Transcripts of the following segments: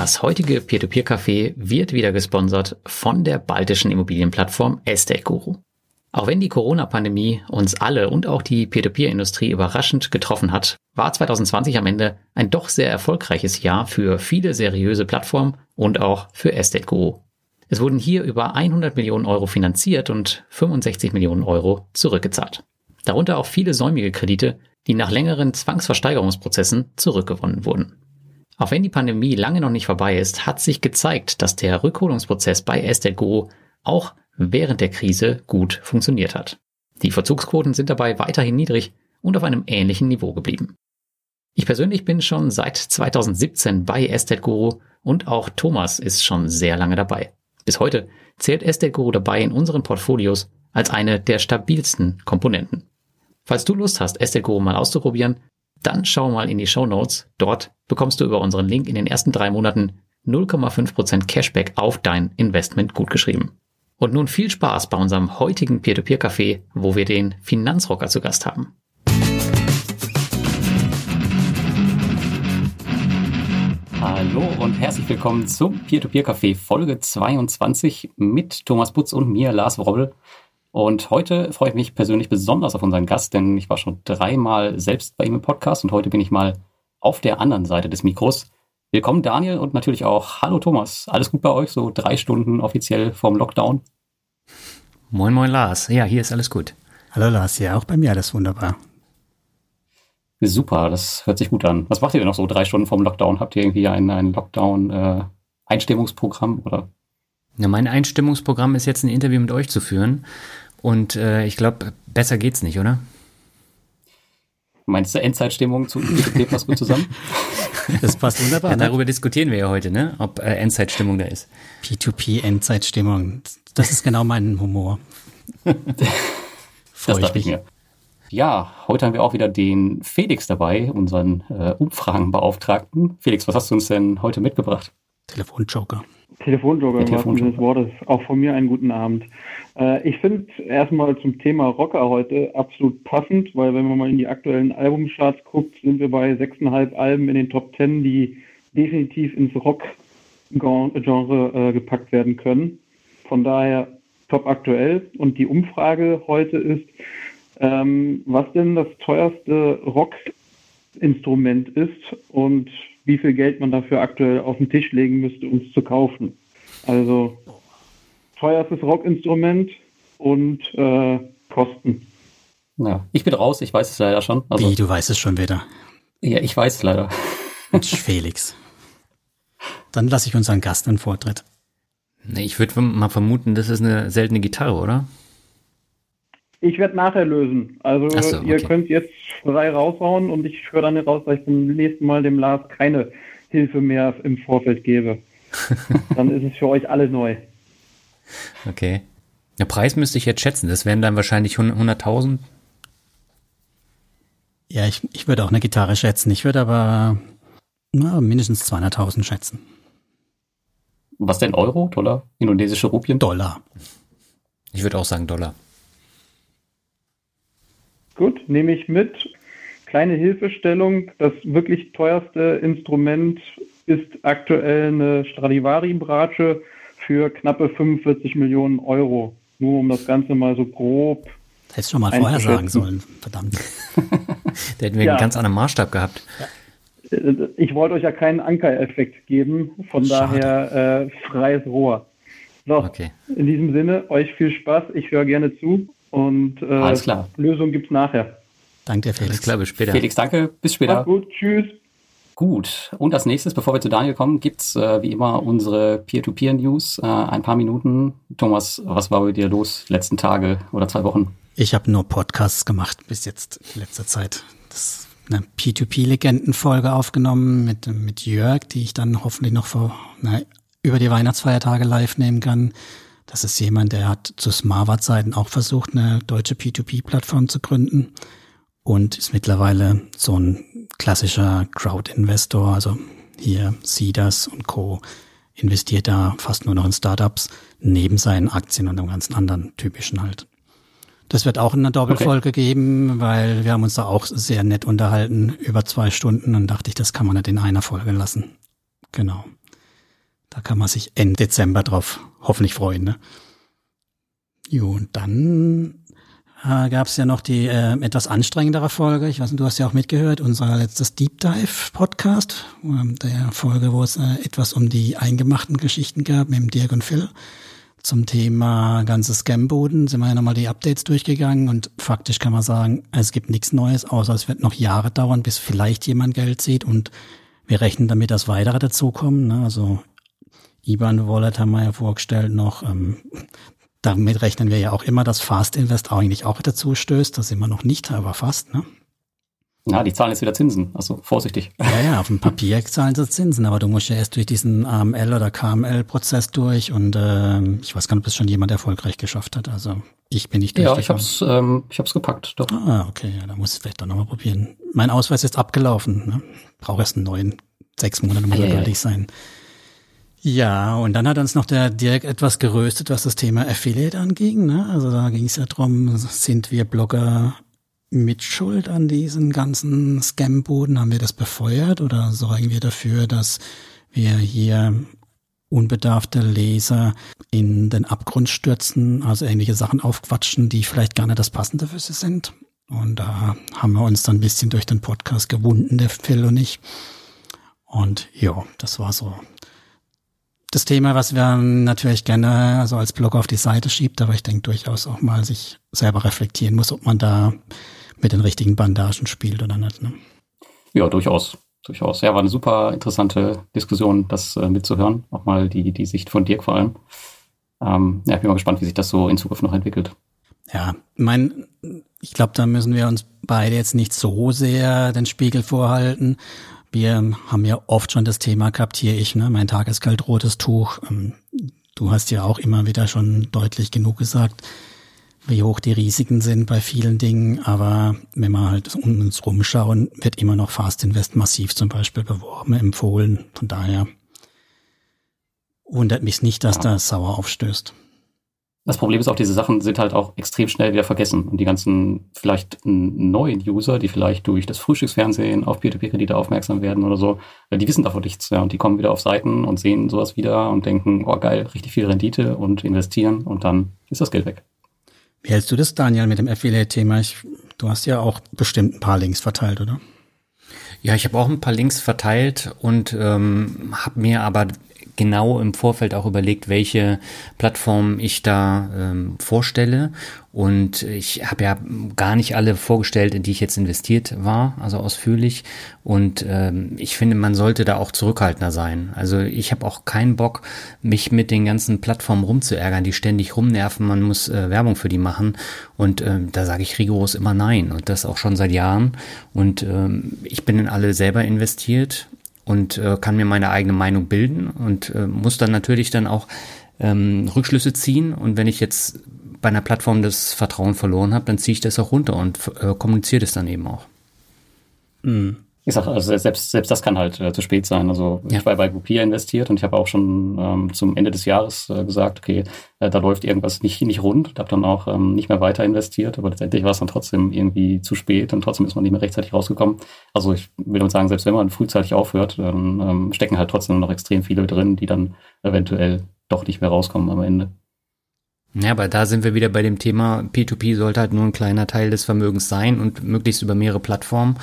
Das heutige Peer-to-Peer-Café wird wieder gesponsert von der baltischen Immobilienplattform Estate Guru. Auch wenn die Corona-Pandemie uns alle und auch die Peer-to-Peer-Industrie überraschend getroffen hat, war 2020 am Ende ein doch sehr erfolgreiches Jahr für viele seriöse Plattformen und auch für Estate Guru. Es wurden hier über 100 Millionen Euro finanziert und 65 Millionen Euro zurückgezahlt. Darunter auch viele säumige Kredite, die nach längeren Zwangsversteigerungsprozessen zurückgewonnen wurden. Auch wenn die Pandemie lange noch nicht vorbei ist, hat sich gezeigt, dass der Rückholungsprozess bei Estate Guru auch während der Krise gut funktioniert hat. Die Verzugsquoten sind dabei weiterhin niedrig und auf einem ähnlichen Niveau geblieben. Ich persönlich bin schon seit 2017 bei Estate Guru und auch Thomas ist schon sehr lange dabei. Bis heute zählt Estate Guru dabei in unseren Portfolios als eine der stabilsten Komponenten. Falls du Lust hast, Estate Guru mal auszuprobieren, dann schau mal in die Show Notes. Dort bekommst du über unseren Link in den ersten drei Monaten 0,5% Cashback auf dein Investment gutgeschrieben. Und nun viel Spaß bei unserem heutigen Peer-to-Peer-Café, wo wir den Finanzrocker zu Gast haben. Hallo und herzlich willkommen zum Peer-to-Peer-Café Folge 22 mit Thomas Putz und mir, Lars Wrobbel. Und heute freue ich mich persönlich besonders auf unseren Gast, denn ich war schon dreimal selbst bei ihm im Podcast und heute bin ich mal auf der anderen Seite des Mikros. Willkommen Daniel und natürlich auch Hallo Thomas. Alles gut bei euch? So drei Stunden offiziell vorm Lockdown? Moin, moin Lars. Ja, hier ist alles gut. Hallo Lars, ja, auch bei mir alles wunderbar. Super, das hört sich gut an. Was macht ihr denn noch so drei Stunden vorm Lockdown? Habt ihr irgendwie ein, ein Lockdown-Einstimmungsprogramm äh, oder? Ja, mein Einstimmungsprogramm ist jetzt ein Interview mit euch zu führen. Und äh, ich glaube, besser geht's nicht, oder? Meinst du Endzeitstimmung zu IPP passt gut zusammen? Das passt wunderbar. Ja, ne? darüber diskutieren wir ja heute, ne? ob äh, Endzeitstimmung da ist. P2P Endzeitstimmung. Das ist genau mein Humor. Freue ich mich. Mir. Ja, heute haben wir auch wieder den Felix dabei, unseren äh, Umfragenbeauftragten. Felix, was hast du uns denn heute mitgebracht? Telefonjoker. Telefonjoker, des Wortes. Auch von mir einen guten Abend. Äh, ich finde erstmal zum Thema Rocker heute absolut passend, weil wenn man mal in die aktuellen Albumcharts guckt, sind wir bei sechseinhalb Alben in den Top Ten, die definitiv ins Rock-Genre äh, gepackt werden können. Von daher top aktuell. Und die Umfrage heute ist, ähm, was denn das teuerste Rock-Instrument ist und wie viel Geld man dafür aktuell auf den Tisch legen müsste, um es zu kaufen. Also teuerstes Rockinstrument und äh, Kosten. Ja, ich bin raus, ich weiß es leider schon. Also, Wie, du weißt es schon wieder? Ja, ich weiß es leider. Mensch, Felix. Dann lasse ich unseren Gast einen Vortritt. Nee, ich würde mal vermuten, das ist eine seltene Gitarre, oder? Ich werde nachher lösen. Also so, okay. ihr könnt jetzt frei raushauen und ich höre dann raus, dass ich beim nächsten Mal dem Lars keine Hilfe mehr im Vorfeld gebe. dann ist es für euch alle neu. Okay. Der Preis müsste ich jetzt schätzen. Das wären dann wahrscheinlich 100.000. Ja, ich, ich würde auch eine Gitarre schätzen. Ich würde aber na, mindestens 200.000 schätzen. Was denn Euro, Dollar, indonesische Rupien? Dollar. Ich würde auch sagen Dollar. Gut, nehme ich mit. Kleine Hilfestellung. Das wirklich teuerste Instrument ist aktuell eine Stradivari-Bratsche für knappe 45 Millionen Euro. Nur um das Ganze mal so grob. Hättest du schon mal vorher sagen sollen, verdammt. da hätten wir ja. einen ganz anderen Maßstab gehabt. Äh, ich wollte euch ja keinen Ankereffekt geben, von Schade. daher äh, freies Rohr. So, okay. in diesem Sinne, euch viel Spaß, ich höre gerne zu und äh, Alles klar. Lösung gibt's nachher. Danke Felix. Alles klar, bis später. Felix, danke, bis später. Mach's gut, tschüss. Gut, und als nächstes, bevor wir zu Daniel kommen, gibt's äh, wie immer unsere Peer-to-Peer-News. Äh, ein paar Minuten. Thomas, was war bei dir los letzten Tage oder zwei Wochen? Ich habe nur Podcasts gemacht bis jetzt in letzter Zeit. Das eine P2P-Legendenfolge aufgenommen mit, mit Jörg, die ich dann hoffentlich noch vor, na, über die Weihnachtsfeiertage live nehmen kann. Das ist jemand, der hat zu Smava-Zeiten auch versucht, eine deutsche P2P-Plattform zu gründen und ist mittlerweile so ein klassischer Crowd-Investor, also hier Seeders und Co. investiert da fast nur noch in Startups, neben seinen Aktien und dem ganzen anderen typischen halt. Das wird auch in einer Doppelfolge okay. geben, weil wir haben uns da auch sehr nett unterhalten, über zwei Stunden, und dachte ich, das kann man nicht in einer Folge lassen. Genau. Da kann man sich Ende Dezember drauf hoffentlich freuen. Ne? Jo, und dann äh, gab es ja noch die äh, etwas anstrengendere Folge. Ich weiß nicht, du hast ja auch mitgehört, unser letztes Deep Dive Podcast, äh, der Folge, wo es äh, etwas um die eingemachten Geschichten gab mit dem Dirk und Phil. Zum Thema ganzes Scam-Boden sind wir ja nochmal die Updates durchgegangen und faktisch kann man sagen, es gibt nichts Neues, außer es wird noch Jahre dauern, bis vielleicht jemand Geld sieht und wir rechnen damit, dass weitere dazukommen. Ne? Also IBAN Wallet haben wir ja vorgestellt noch. Ähm, damit rechnen wir ja auch immer, dass Fast Invest eigentlich auch dazu stößt. Das sind wir noch nicht, aber fast, ne? Ja, die zahlen jetzt wieder Zinsen, also vorsichtig. Ja, ja, auf dem Papier zahlen sie Zinsen, aber du musst ja erst durch diesen AML oder KML-Prozess durch und äh, ich weiß gar nicht, ob es schon jemand erfolgreich geschafft hat. Also ich bin nicht Ja, ich hab's, ähm, ich hab's gepackt, doch. Ah, okay, ja, da muss ich vielleicht doch nochmal probieren. Mein Ausweis ist abgelaufen, ne? Brauche erst einen neuen. Sechs Monate muss er gültig sein. Ja, und dann hat uns noch der Dirk etwas geröstet, was das Thema Affiliate anging. Ne? Also da ging es ja drum, sind wir Blogger mit Schuld an diesen ganzen Scam-Boden? Haben wir das befeuert oder sorgen wir dafür, dass wir hier unbedarfte Leser in den Abgrund stürzen, also ähnliche Sachen aufquatschen, die vielleicht gar nicht das Passende für sie sind? Und da haben wir uns dann ein bisschen durch den Podcast gewunden, der Phil und ich. Und ja, das war so das Thema, was wir natürlich gerne also als Blog auf die Seite schiebt, aber ich denke durchaus auch mal sich selber reflektieren muss, ob man da mit den richtigen Bandagen spielt oder nicht. Ne? Ja, durchaus. Durchaus. Ja, war eine super interessante Diskussion, das äh, mitzuhören. Auch mal die, die Sicht von Dirk vor allem. Ähm, ja, ich bin mal gespannt, wie sich das so in Zukunft noch entwickelt. Ja, mein, ich glaube, da müssen wir uns beide jetzt nicht so sehr den Spiegel vorhalten. Wir haben ja oft schon das Thema gehabt, hier ich, ne, mein Tagesgeld rotes Tuch. Ähm, du hast ja auch immer wieder schon deutlich genug gesagt, wie hoch die Risiken sind bei vielen Dingen. Aber wenn wir halt um uns rumschauen, wird immer noch Fast Invest massiv zum Beispiel beworben, empfohlen. Von daher wundert mich nicht, dass das sauer aufstößt. Das Problem ist auch, diese Sachen sind halt auch extrem schnell wieder vergessen. Und die ganzen vielleicht neuen User, die vielleicht durch das Frühstücksfernsehen auf Peer-to-Peer-Kredite aufmerksam werden oder so, die wissen davon nichts. Ja, und die kommen wieder auf Seiten und sehen sowas wieder und denken, oh geil, richtig viel Rendite und investieren und dann ist das Geld weg. Wie hältst du das, Daniel, mit dem Affiliate-Thema? Du hast ja auch bestimmt ein paar Links verteilt, oder? Ja, ich habe auch ein paar Links verteilt und ähm, habe mir aber genau im Vorfeld auch überlegt, welche Plattform ich da ähm, vorstelle. Und ich habe ja gar nicht alle vorgestellt, in die ich jetzt investiert war, also ausführlich. Und ähm, ich finde, man sollte da auch zurückhaltender sein. Also ich habe auch keinen Bock, mich mit den ganzen Plattformen rumzuärgern, die ständig rumnerven. Man muss äh, Werbung für die machen. Und ähm, da sage ich rigoros immer nein. Und das auch schon seit Jahren. Und ähm, ich bin in alle selber investiert und äh, kann mir meine eigene Meinung bilden und äh, muss dann natürlich dann auch ähm, Rückschlüsse ziehen. Und wenn ich jetzt bei einer Plattform das Vertrauen verloren habe, dann ziehe ich das auch runter und äh, kommuniziere das dann eben auch. Mhm ich sag, also selbst, selbst das kann halt äh, zu spät sein. Also ja. ich war bei Groupier investiert und ich habe auch schon ähm, zum Ende des Jahres äh, gesagt, okay, äh, da läuft irgendwas nicht, nicht rund. habe dann auch ähm, nicht mehr weiter investiert, aber letztendlich war es dann trotzdem irgendwie zu spät und trotzdem ist man nicht mehr rechtzeitig rausgekommen. Also ich will damit sagen, selbst wenn man frühzeitig aufhört, dann ähm, stecken halt trotzdem noch extrem viele drin, die dann eventuell doch nicht mehr rauskommen am Ende. Ja, aber da sind wir wieder bei dem Thema, P2P sollte halt nur ein kleiner Teil des Vermögens sein und möglichst über mehrere Plattformen.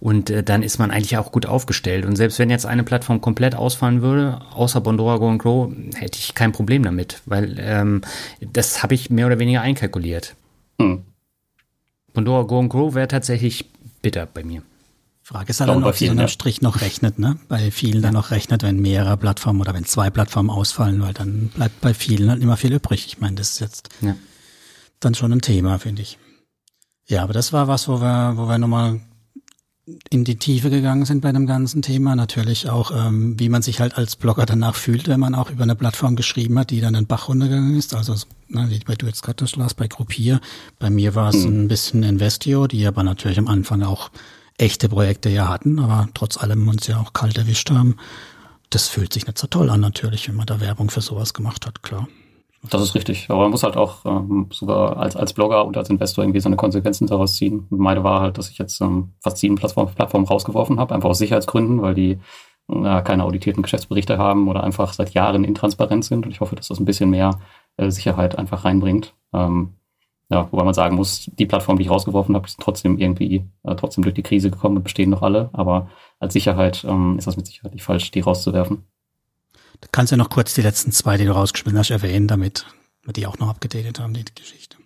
Und äh, dann ist man eigentlich auch gut aufgestellt. Und selbst wenn jetzt eine Plattform komplett ausfallen würde, außer Bondora Go and Grow, hätte ich kein Problem damit, weil ähm, das habe ich mehr oder weniger einkalkuliert. Hm. Bondora Go and Grow wäre tatsächlich bitter bei mir. Frage ist halt dann, ob sie unterm Strich noch rechnet, ne? Bei vielen ja. dann noch rechnet, wenn mehrere Plattformen oder wenn zwei Plattformen ausfallen, weil dann bleibt bei vielen halt immer viel übrig. Ich meine, das ist jetzt ja. dann schon ein Thema, finde ich. Ja, aber das war was, wo wir, wo wir nochmal in die Tiefe gegangen sind bei dem ganzen Thema. Natürlich auch, ähm, wie man sich halt als Blogger danach fühlt, wenn man auch über eine Plattform geschrieben hat, die dann den Bach runtergegangen ist. Also, na, wie bei du jetzt gerade las, bei Gruppier. Bei mir war es hm. ein bisschen Investio, die aber natürlich am Anfang auch echte Projekte ja hatten, aber trotz allem uns ja auch kalt erwischt haben. Das fühlt sich nicht so toll an natürlich, wenn man da Werbung für sowas gemacht hat, klar. Das ist richtig. Aber man muss halt auch ähm, sogar als, als Blogger und als Investor irgendwie seine Konsequenzen daraus ziehen. Und meine war halt, dass ich jetzt ähm, fast sieben Plattformen Plattform rausgeworfen habe, einfach aus Sicherheitsgründen, weil die äh, keine auditierten Geschäftsberichte haben oder einfach seit Jahren intransparent sind. Und ich hoffe, dass das ein bisschen mehr äh, Sicherheit einfach reinbringt. Ähm, ja, wobei man sagen muss, die Plattformen, die ich rausgeworfen habe, sind trotzdem irgendwie äh, trotzdem durch die Krise gekommen und bestehen noch alle. Aber als Sicherheit ähm, ist das mit Sicherheit nicht falsch, die rauszuwerfen. Du kannst ja noch kurz die letzten zwei, die du rausgeschmissen hast, erwähnen, damit wir die auch noch abgedatet haben, die Geschichte.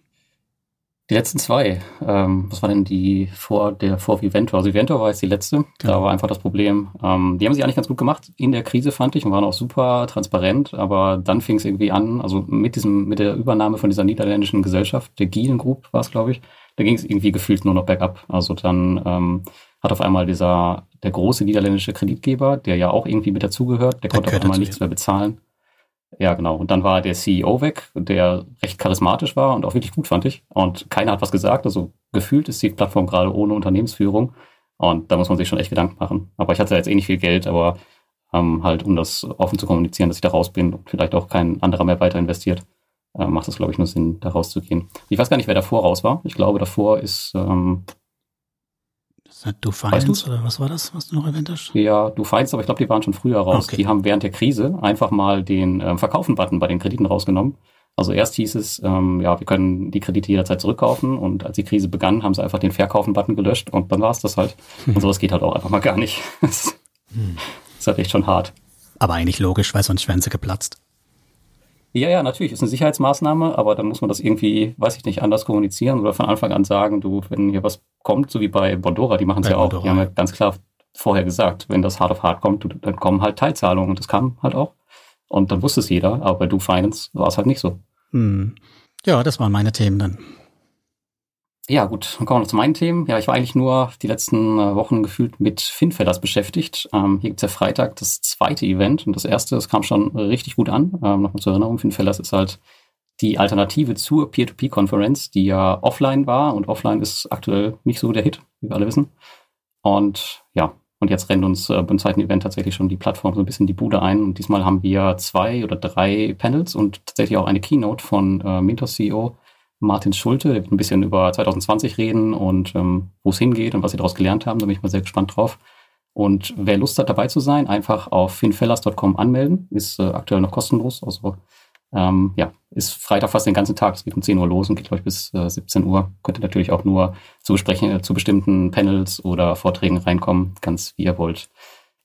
Die letzten zwei, ähm, was war denn die vor der vor Viventor? Also Viventor war jetzt die letzte. Genau. Da war einfach das Problem. Ähm, die haben sich eigentlich ganz gut gemacht in der Krise, fand ich, und waren auch super transparent. Aber dann fing es irgendwie an, also mit diesem, mit der Übernahme von dieser niederländischen Gesellschaft, der Gielen Group war es, glaube ich, da ging es irgendwie gefühlt nur noch bergab. Also dann ähm, hat auf einmal dieser der große niederländische Kreditgeber, der ja auch irgendwie mit dazugehört, der, der konnte auf einmal nichts mehr bezahlen. Ja, genau. Und dann war der CEO weg, der recht charismatisch war und auch wirklich gut, fand ich. Und keiner hat was gesagt. Also gefühlt ist die Plattform gerade ohne Unternehmensführung. Und da muss man sich schon echt Gedanken machen. Aber ich hatte jetzt eh nicht viel Geld, aber ähm, halt, um das offen zu kommunizieren, dass ich da raus bin und vielleicht auch kein anderer mehr weiter investiert, äh, macht es, glaube ich, nur Sinn, da rauszugehen. Ich weiß gar nicht, wer davor raus war. Ich glaube, davor ist ähm, Du Finance weißt oder was war das, was du noch erwähnt hast? Ja, Du Finance, aber ich glaube, die waren schon früher raus. Okay. Die haben während der Krise einfach mal den ähm, Verkaufen-Button bei den Krediten rausgenommen. Also erst hieß es, ähm, ja, wir können die Kredite jederzeit zurückkaufen und als die Krise begann, haben sie einfach den Verkaufen-Button gelöscht und dann war es das halt. Und sowas geht halt auch einfach mal gar nicht. das ist halt echt schon hart. Aber eigentlich logisch, weil sonst wären sie geplatzt. Ja, ja, natürlich, ist eine Sicherheitsmaßnahme, aber dann muss man das irgendwie, weiß ich nicht, anders kommunizieren oder von Anfang an sagen, du, wenn hier was kommt, so wie bei Bondora, die machen es ja auch, die haben ja ganz klar vorher gesagt, wenn das hart auf hart kommt, dann kommen halt Teilzahlungen und das kam halt auch. Und dann wusste es jeder, aber bei Do Finance war es halt nicht so. Hm. Ja, das waren meine Themen dann. Ja, gut, dann kommen wir noch zu meinen Themen. Ja, ich war eigentlich nur die letzten äh, Wochen gefühlt mit Finfellers beschäftigt. Ähm, hier gibt's ja Freitag das zweite Event und das erste, das kam schon richtig gut an. Ähm, Nochmal zur Erinnerung, Finfellers ist halt die Alternative zur Peer-to-Peer-Konferenz, die ja offline war und offline ist aktuell nicht so der Hit, wie wir alle wissen. Und ja, und jetzt rennt uns äh, beim zweiten Event tatsächlich schon die Plattform so ein bisschen die Bude ein. Und diesmal haben wir zwei oder drei Panels und tatsächlich auch eine Keynote von äh, Mintos CEO Martin Schulte, der wird ein bisschen über 2020 reden und ähm, wo es hingeht und was sie daraus gelernt haben. Da bin ich mal sehr gespannt drauf. Und wer Lust hat, dabei zu sein, einfach auf finfellers.com anmelden. Ist äh, aktuell noch kostenlos. Also ähm, ja, ist Freitag fast den ganzen Tag. Es geht um 10 Uhr los und geht, glaube ich, bis äh, 17 Uhr. Könnt ihr natürlich auch nur zu besprechen, äh, zu bestimmten Panels oder Vorträgen reinkommen, ganz wie ihr wollt.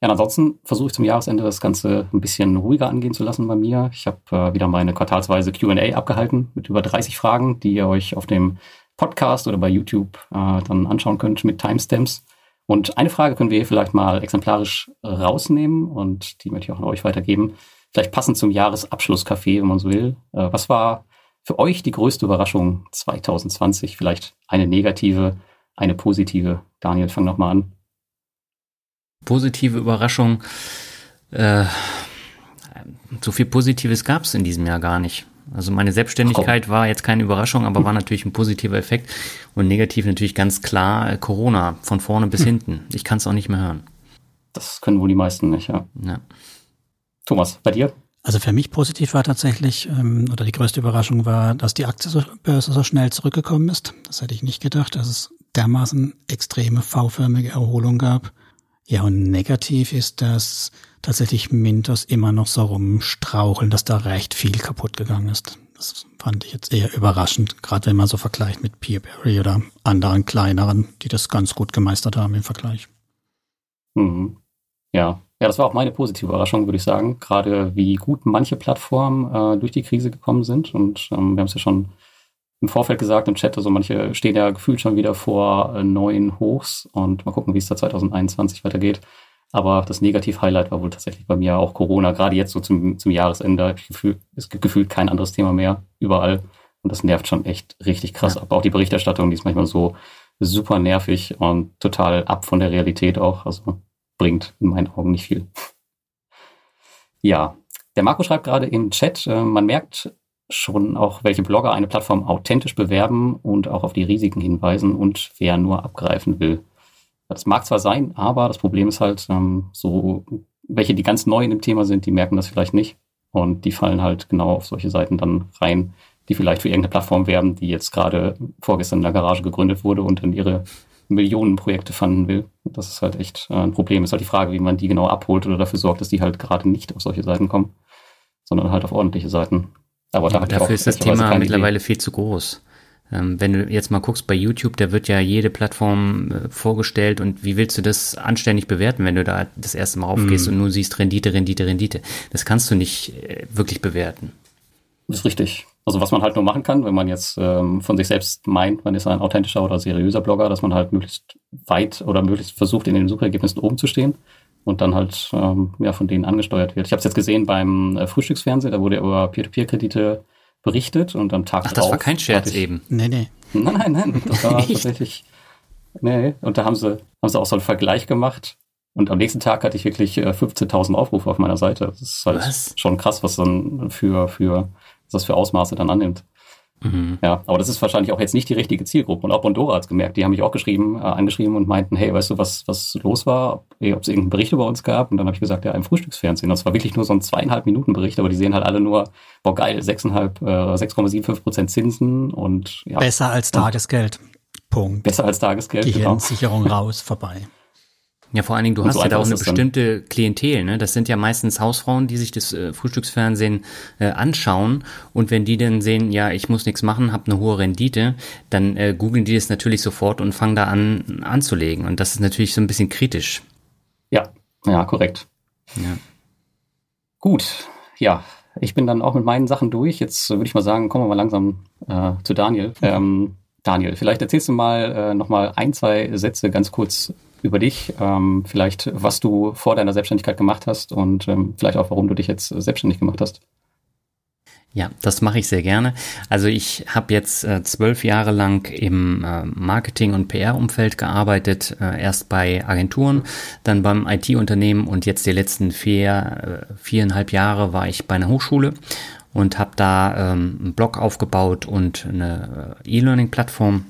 Ja, ansonsten versuche ich zum Jahresende das Ganze ein bisschen ruhiger angehen zu lassen bei mir. Ich habe äh, wieder meine quartalsweise QA abgehalten mit über 30 Fragen, die ihr euch auf dem Podcast oder bei YouTube äh, dann anschauen könnt mit Timestamps. Und eine Frage können wir vielleicht mal exemplarisch rausnehmen und die möchte ich auch an euch weitergeben. Vielleicht passend zum Jahresabschlusscafé, wenn man so will. Äh, was war für euch die größte Überraschung 2020? Vielleicht eine negative, eine positive. Daniel, fang nochmal an positive Überraschung. Äh, so viel Positives gab es in diesem Jahr gar nicht. Also meine Selbstständigkeit oh. war jetzt keine Überraschung, aber war natürlich ein positiver Effekt und negativ natürlich ganz klar äh, Corona von vorne bis hm. hinten. Ich kann es auch nicht mehr hören. Das können wohl die meisten nicht, ja. ja. Thomas, bei dir? Also für mich positiv war tatsächlich, ähm, oder die größte Überraschung war, dass die Aktienbörse so schnell zurückgekommen ist. Das hätte ich nicht gedacht, dass es dermaßen extreme V-förmige Erholung gab. Ja, und negativ ist, dass tatsächlich Mintos immer noch so rumstraucheln, dass da recht viel kaputt gegangen ist. Das fand ich jetzt eher überraschend, gerade wenn man so vergleicht mit Peerberry oder anderen kleineren, die das ganz gut gemeistert haben im Vergleich. Mhm. Ja. Ja, das war auch meine positive Überraschung, würde ich sagen. Gerade wie gut manche Plattformen äh, durch die Krise gekommen sind. Und ähm, wir haben es ja schon im Vorfeld gesagt im Chat, also manche stehen ja gefühlt schon wieder vor äh, neuen Hochs und mal gucken, wie es da 2021 weitergeht. Aber das Negativ-Highlight war wohl tatsächlich bei mir auch Corona, gerade jetzt so zum, zum Jahresende. Gefühl, es gibt gefühlt kein anderes Thema mehr, überall. Und das nervt schon echt richtig krass ja. ab. Auch die Berichterstattung, die ist manchmal so super nervig und total ab von der Realität auch. Also bringt in meinen Augen nicht viel. Ja, der Marco schreibt gerade im Chat, äh, man merkt schon auch, welche Blogger eine Plattform authentisch bewerben und auch auf die Risiken hinweisen und wer nur abgreifen will. Das mag zwar sein, aber das Problem ist halt, ähm, so welche, die ganz neu in dem Thema sind, die merken das vielleicht nicht. Und die fallen halt genau auf solche Seiten dann rein, die vielleicht für irgendeine Plattform werben, die jetzt gerade vorgestern in der Garage gegründet wurde und dann ihre Millionen Projekte fanden will. Das ist halt echt äh, ein Problem. Ist halt die Frage, wie man die genau abholt oder dafür sorgt, dass die halt gerade nicht auf solche Seiten kommen, sondern halt auf ordentliche Seiten. Aber, da dafür ist das Thema mittlerweile Idee. viel zu groß. Ähm, wenn du jetzt mal guckst bei YouTube, da wird ja jede Plattform äh, vorgestellt und wie willst du das anständig bewerten, wenn du da das erste Mal aufgehst mm. und nur siehst Rendite, Rendite, Rendite. Das kannst du nicht äh, wirklich bewerten. Das ist richtig. Also was man halt nur machen kann, wenn man jetzt ähm, von sich selbst meint, man ist ein authentischer oder seriöser Blogger, dass man halt möglichst weit oder möglichst versucht, in den Suchergebnissen oben zu stehen und dann halt ähm, ja, von denen angesteuert wird. Ich habe es jetzt gesehen beim äh, Frühstücksfernsehen, da wurde über Peer-to-Peer-Kredite berichtet und am Tag Ach, das war kein Scherz ich, eben. Nee, nee. Nein, nein, nein. Das war tatsächlich. Nee, und da haben sie, haben sie auch so einen Vergleich gemacht. Und am nächsten Tag hatte ich wirklich 15.000 äh, Aufrufe auf meiner Seite. Das ist halt was? schon krass, was dann für, für, was das für Ausmaße dann annimmt. Mhm. Ja, aber das ist wahrscheinlich auch jetzt nicht die richtige Zielgruppe. Und auch Bondora hat es gemerkt. Die haben mich auch geschrieben, äh, angeschrieben und meinten, hey, weißt du, was, was los war? Ob es irgendeinen Bericht über uns gab? Und dann habe ich gesagt, ja, im Frühstücksfernsehen. Das war wirklich nur so ein zweieinhalb Minuten Bericht, aber die sehen halt alle nur, boah, geil, 6,5, äh, 6,75 Prozent Zinsen und ja. Besser als Tagesgeld. Punkt. Besser als Tagesgeld. Gehirnsicherung genau. raus, vorbei. Ja, vor allen Dingen, du und hast so ja da auch eine bestimmte Klientel, ne? Das sind ja meistens Hausfrauen, die sich das äh, Frühstücksfernsehen äh, anschauen und wenn die dann sehen, ja, ich muss nichts machen, habe eine hohe Rendite, dann äh, googeln die das natürlich sofort und fangen da an anzulegen und das ist natürlich so ein bisschen kritisch. Ja, ja, korrekt. Ja. Gut, ja, ich bin dann auch mit meinen Sachen durch. Jetzt würde ich mal sagen, kommen wir mal langsam äh, zu Daniel. Ähm, Daniel, vielleicht erzählst du mal äh, noch mal ein, zwei Sätze ganz kurz über dich, ähm, vielleicht was du vor deiner Selbstständigkeit gemacht hast und ähm, vielleicht auch, warum du dich jetzt selbstständig gemacht hast. Ja, das mache ich sehr gerne. Also ich habe jetzt äh, zwölf Jahre lang im äh, Marketing- und PR-Umfeld gearbeitet, äh, erst bei Agenturen, dann beim IT-Unternehmen und jetzt die letzten vier, äh, viereinhalb Jahre war ich bei einer Hochschule und habe da ähm, einen Blog aufgebaut und eine äh, E-Learning-Plattform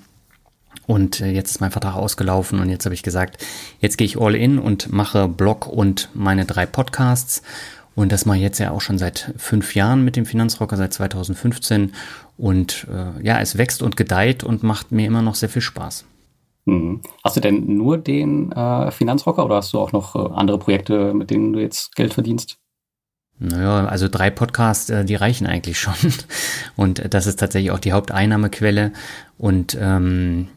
und äh, jetzt ist mein Vertrag ausgelaufen und jetzt habe ich gesagt, jetzt gehe ich all in und mache Blog und meine drei Podcasts. Und das mache ich jetzt ja auch schon seit fünf Jahren mit dem Finanzrocker, seit 2015. Und äh, ja, es wächst und gedeiht und macht mir immer noch sehr viel Spaß. Mhm. Hast du denn nur den äh, Finanzrocker oder hast du auch noch äh, andere Projekte, mit denen du jetzt Geld verdienst? Naja, also drei Podcasts, äh, die reichen eigentlich schon. Und das ist tatsächlich auch die Haupteinnahmequelle. Und ähm,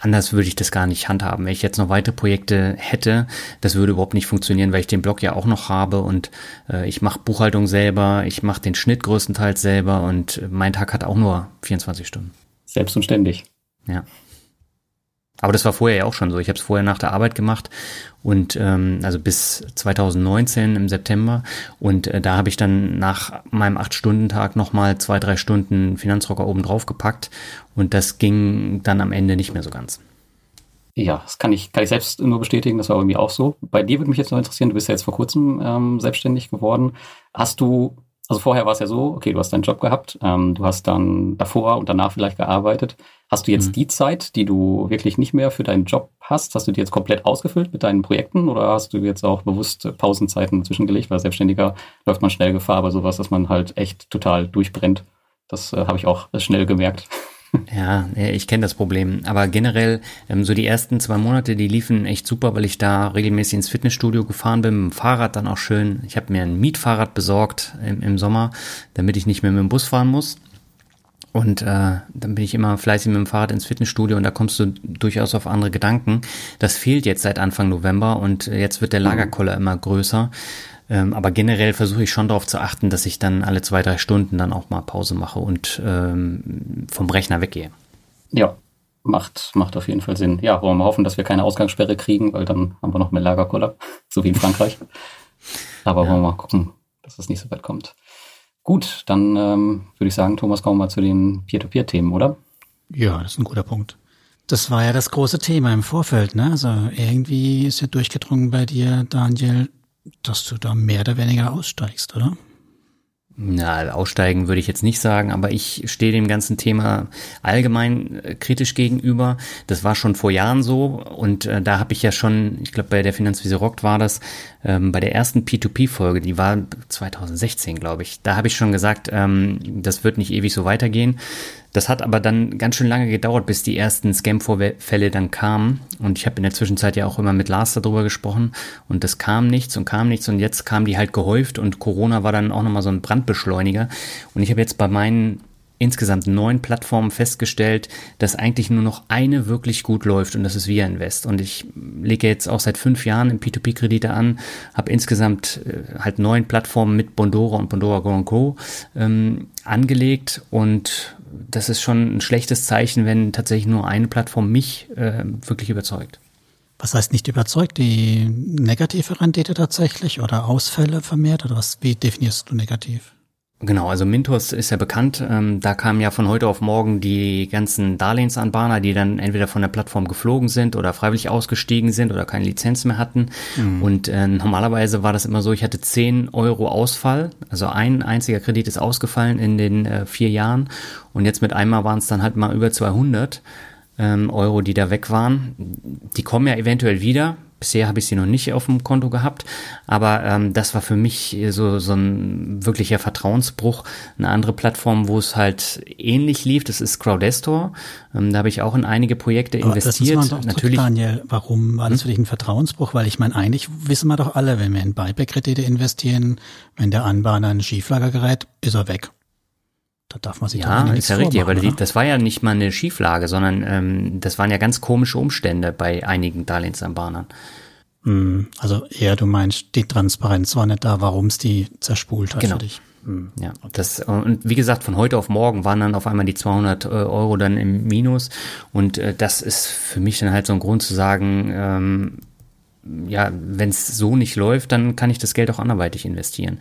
anders würde ich das gar nicht handhaben. Wenn ich jetzt noch weitere Projekte hätte, das würde überhaupt nicht funktionieren, weil ich den Blog ja auch noch habe und äh, ich mache Buchhaltung selber, ich mache den Schnitt größtenteils selber und mein Tag hat auch nur 24 Stunden. Selbst und ständig. Ja. Aber das war vorher ja auch schon so. Ich habe es vorher nach der Arbeit gemacht und ähm, also bis 2019 im September und äh, da habe ich dann nach meinem acht Stunden Tag noch mal zwei drei Stunden Finanzrocker oben drauf gepackt und das ging dann am Ende nicht mehr so ganz. Ja, das kann ich kann ich selbst nur bestätigen. Das war bei mir auch so. Bei dir würde mich jetzt noch interessieren. Du bist ja jetzt vor kurzem ähm, selbstständig geworden. Hast du also vorher war es ja so, okay, du hast deinen Job gehabt, ähm, du hast dann davor und danach vielleicht gearbeitet. Hast du jetzt mhm. die Zeit, die du wirklich nicht mehr für deinen Job hast, hast du die jetzt komplett ausgefüllt mit deinen Projekten oder hast du jetzt auch bewusst Pausenzeiten zwischengelegt? Weil Selbstständiger läuft man schnell Gefahr bei sowas, dass man halt echt total durchbrennt. Das äh, habe ich auch schnell gemerkt. Ja, ich kenne das Problem. Aber generell, ähm, so die ersten zwei Monate, die liefen echt super, weil ich da regelmäßig ins Fitnessstudio gefahren bin, mit dem Fahrrad dann auch schön. Ich habe mir ein Mietfahrrad besorgt im, im Sommer, damit ich nicht mehr mit dem Bus fahren muss. Und äh, dann bin ich immer fleißig mit dem Fahrrad ins Fitnessstudio und da kommst du durchaus auf andere Gedanken. Das fehlt jetzt seit Anfang November und jetzt wird der Lagerkoller immer größer. Ähm, aber generell versuche ich schon darauf zu achten, dass ich dann alle zwei, drei Stunden dann auch mal Pause mache und ähm, vom Rechner weggehe. Ja, macht, macht auf jeden Fall Sinn. Ja, wollen wir hoffen, dass wir keine Ausgangssperre kriegen, weil dann haben wir noch mehr Lagerkoller, so wie in Frankreich. Aber ja. wollen wir mal gucken, dass es nicht so weit kommt. Gut, dann ähm, würde ich sagen, Thomas, kommen wir mal zu den Peer-to-Peer-Themen, oder? Ja, das ist ein guter Punkt. Das war ja das große Thema im Vorfeld, ne? Also irgendwie ist ja durchgedrungen bei dir, Daniel, dass du da mehr oder weniger aussteigst, oder? Na, aussteigen würde ich jetzt nicht sagen, aber ich stehe dem ganzen Thema allgemein äh, kritisch gegenüber. Das war schon vor Jahren so und äh, da habe ich ja schon, ich glaube bei der Finanzwiese Rockt war das, ähm, bei der ersten P2P-Folge, die war 2016, glaube ich, da habe ich schon gesagt, ähm, das wird nicht ewig so weitergehen. Das hat aber dann ganz schön lange gedauert, bis die ersten Scam-Vorfälle dann kamen. Und ich habe in der Zwischenzeit ja auch immer mit Lars darüber gesprochen. Und das kam nichts und kam nichts. Und jetzt kamen die halt gehäuft. Und Corona war dann auch nochmal so ein Brandbeschleuniger. Und ich habe jetzt bei meinen insgesamt neun Plattformen festgestellt, dass eigentlich nur noch eine wirklich gut läuft und das ist Via Invest. Und ich lege jetzt auch seit fünf Jahren im P2P-Kredite an, habe insgesamt äh, halt neun Plattformen mit Bondora und Bondora Go Co. Ähm, angelegt und das ist schon ein schlechtes Zeichen, wenn tatsächlich nur eine Plattform mich äh, wirklich überzeugt. Was heißt nicht überzeugt? Die negative Rendite tatsächlich oder Ausfälle vermehrt oder was? Wie definierst du negativ? Genau, also Mintos ist ja bekannt. Ähm, da kamen ja von heute auf morgen die ganzen Darlehensanbahner, die dann entweder von der Plattform geflogen sind oder freiwillig ausgestiegen sind oder keine Lizenz mehr hatten. Mhm. Und äh, normalerweise war das immer so, ich hatte 10 Euro Ausfall, also ein einziger Kredit ist ausgefallen in den äh, vier Jahren. Und jetzt mit einmal waren es dann halt mal über 200 ähm, Euro, die da weg waren. Die kommen ja eventuell wieder, Bisher habe ich sie noch nicht auf dem Konto gehabt, aber ähm, das war für mich so, so ein wirklicher Vertrauensbruch. Eine andere Plattform, wo es halt ähnlich lief, das ist Crowdestor. Ähm, da habe ich auch in einige Projekte aber investiert. Das doch Natürlich, Daniel, warum war das hm? für dich ein Vertrauensbruch? Weil ich meine, eigentlich wissen wir doch alle, wenn wir in Buyback-Kredite investieren, wenn der Anbahner ein Schieflager gerät, ist er weg. Da darf man sich ja, doch ist ja richtig, aber die, das war ja nicht mal eine Schieflage, sondern ähm, das waren ja ganz komische Umstände bei einigen Darlehensanbahnern. Hm, also eher du meinst, die Transparenz war nicht da, warum es die zerspult hat genau. für dich. Hm, ja, das und wie gesagt, von heute auf morgen waren dann auf einmal die 200 äh, Euro dann im Minus und äh, das ist für mich dann halt so ein Grund zu sagen, ähm, ja, wenn es so nicht läuft, dann kann ich das Geld auch anderweitig investieren.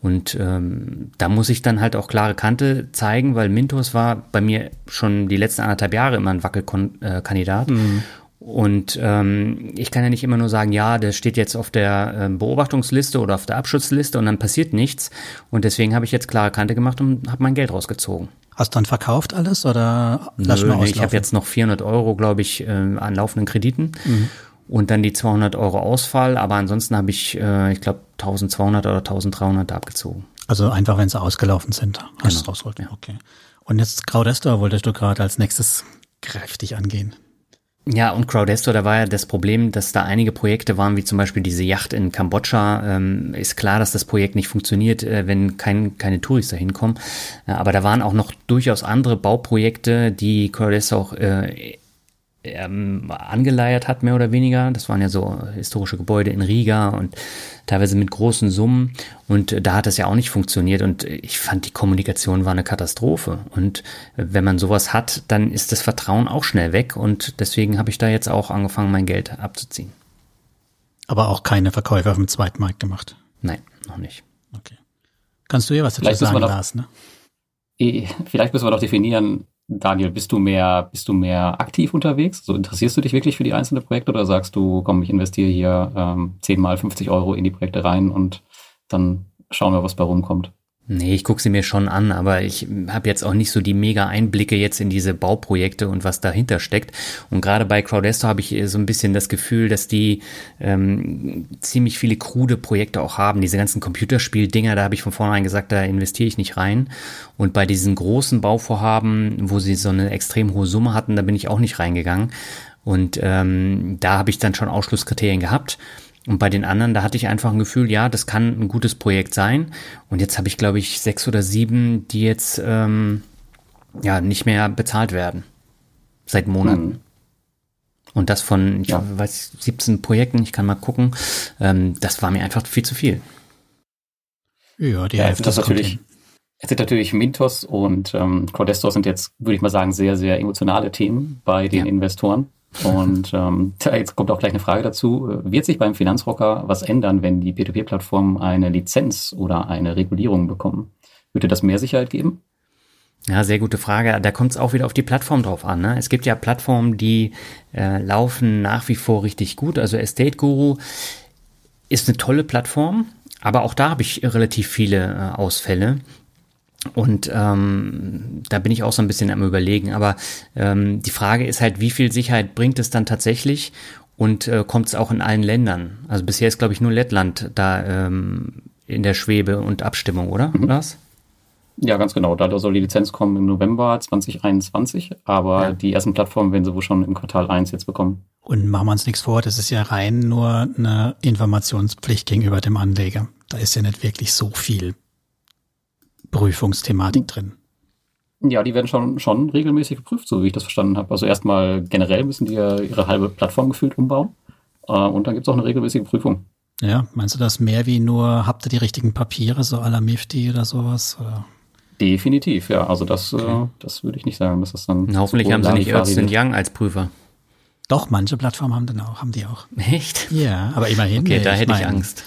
Und ähm, da muss ich dann halt auch klare Kante zeigen, weil Mintos war bei mir schon die letzten anderthalb Jahre immer ein Wackelkandidat. Mhm. Und ähm, ich kann ja nicht immer nur sagen, ja, der steht jetzt auf der äh, Beobachtungsliste oder auf der Abschutzliste und dann passiert nichts. Und deswegen habe ich jetzt klare Kante gemacht und habe mein Geld rausgezogen. Hast du dann verkauft alles oder lass Nö, mal nee, ich habe jetzt noch 400 Euro, glaube ich, äh, an laufenden Krediten. Mhm und dann die 200 Euro Ausfall. Aber ansonsten habe ich, äh, ich glaube, 1200 oder 1300 abgezogen. Also einfach, wenn sie ausgelaufen sind, hast genau. du rausgeholt. Ja. Okay. Und jetzt Crowdestor wolltest du gerade als nächstes kräftig angehen. Ja, und Crowdestor, da war ja das Problem, dass da einige Projekte waren, wie zum Beispiel diese Yacht in Kambodscha. Ähm, ist klar, dass das Projekt nicht funktioniert, äh, wenn kein, keine Touristen da hinkommen. Äh, aber da waren auch noch durchaus andere Bauprojekte, die Crowdestor auch äh, ähm, angeleiert hat, mehr oder weniger. Das waren ja so historische Gebäude in Riga und teilweise mit großen Summen. Und da hat das ja auch nicht funktioniert. Und ich fand, die Kommunikation war eine Katastrophe. Und wenn man sowas hat, dann ist das Vertrauen auch schnell weg. Und deswegen habe ich da jetzt auch angefangen, mein Geld abzuziehen. Aber auch keine Verkäufe auf dem Zweitmarkt gemacht? Nein, noch nicht. Okay. Kannst du hier was dazu sagen, Lars? Ne? Vielleicht müssen wir doch definieren, Daniel, bist du mehr, bist du mehr aktiv unterwegs? So interessierst du dich wirklich für die einzelnen Projekte oder sagst du, komm, ich investiere hier ähm, 10 mal 50 Euro in die Projekte rein und dann schauen wir, was bei rumkommt? Nee, ich gucke sie mir schon an, aber ich habe jetzt auch nicht so die mega Einblicke jetzt in diese Bauprojekte und was dahinter steckt. Und gerade bei Crowdestor habe ich so ein bisschen das Gefühl, dass die ähm, ziemlich viele krude Projekte auch haben. Diese ganzen Computerspieldinger, da habe ich von vornherein gesagt, da investiere ich nicht rein. Und bei diesen großen Bauvorhaben, wo sie so eine extrem hohe Summe hatten, da bin ich auch nicht reingegangen. Und ähm, da habe ich dann schon Ausschlusskriterien gehabt. Und bei den anderen, da hatte ich einfach ein Gefühl, ja, das kann ein gutes Projekt sein. Und jetzt habe ich, glaube ich, sechs oder sieben, die jetzt ähm, ja nicht mehr bezahlt werden. Seit Monaten. Mhm. Und das von, ich ja. weiß, 17 Projekten, ich kann mal gucken. Ähm, das war mir einfach viel zu viel. Ja, die ja, Hälfte das natürlich. Es sind natürlich Mintos und ähm, Cordestor sind jetzt, würde ich mal sagen, sehr, sehr emotionale Themen bei den ja. Investoren. Und ähm, jetzt kommt auch gleich eine Frage dazu. Wird sich beim Finanzrocker was ändern, wenn die P2P-Plattformen eine Lizenz oder eine Regulierung bekommen? Würde das mehr Sicherheit geben? Ja, sehr gute Frage. Da kommt es auch wieder auf die Plattform drauf an. Ne? Es gibt ja Plattformen, die äh, laufen nach wie vor richtig gut. Also Estate Guru ist eine tolle Plattform, aber auch da habe ich relativ viele äh, Ausfälle. Und ähm, da bin ich auch so ein bisschen am Überlegen. Aber ähm, die Frage ist halt, wie viel Sicherheit bringt es dann tatsächlich und äh, kommt es auch in allen Ländern? Also bisher ist, glaube ich, nur Lettland da ähm, in der Schwebe und Abstimmung, oder, mhm. Lars? Ja, ganz genau. Da soll die Lizenz kommen im November 2021, aber ja. die ersten Plattformen werden sie wohl schon im Quartal 1 jetzt bekommen. Und machen wir uns nichts vor, das ist ja rein nur eine Informationspflicht gegenüber dem Anleger. Da ist ja nicht wirklich so viel Prüfungsthematik drin. Ja, die werden schon, schon regelmäßig geprüft, so wie ich das verstanden habe. Also erstmal generell müssen die ja ihre halbe Plattform gefühlt umbauen. Äh, und dann gibt es auch eine regelmäßige Prüfung. Ja, meinst du das mehr wie nur, habt ihr die richtigen Papiere, so à la MIFTI oder sowas? Oder? Definitiv, ja. Also das, äh, okay. äh, das würde ich nicht sagen, dass das dann. hoffentlich haben sie nicht Ernst Young als Prüfer. Doch, manche Plattformen haben dann auch, haben die auch. Echt? Ja, aber immerhin. Okay, da hätte ich, mein, Angst.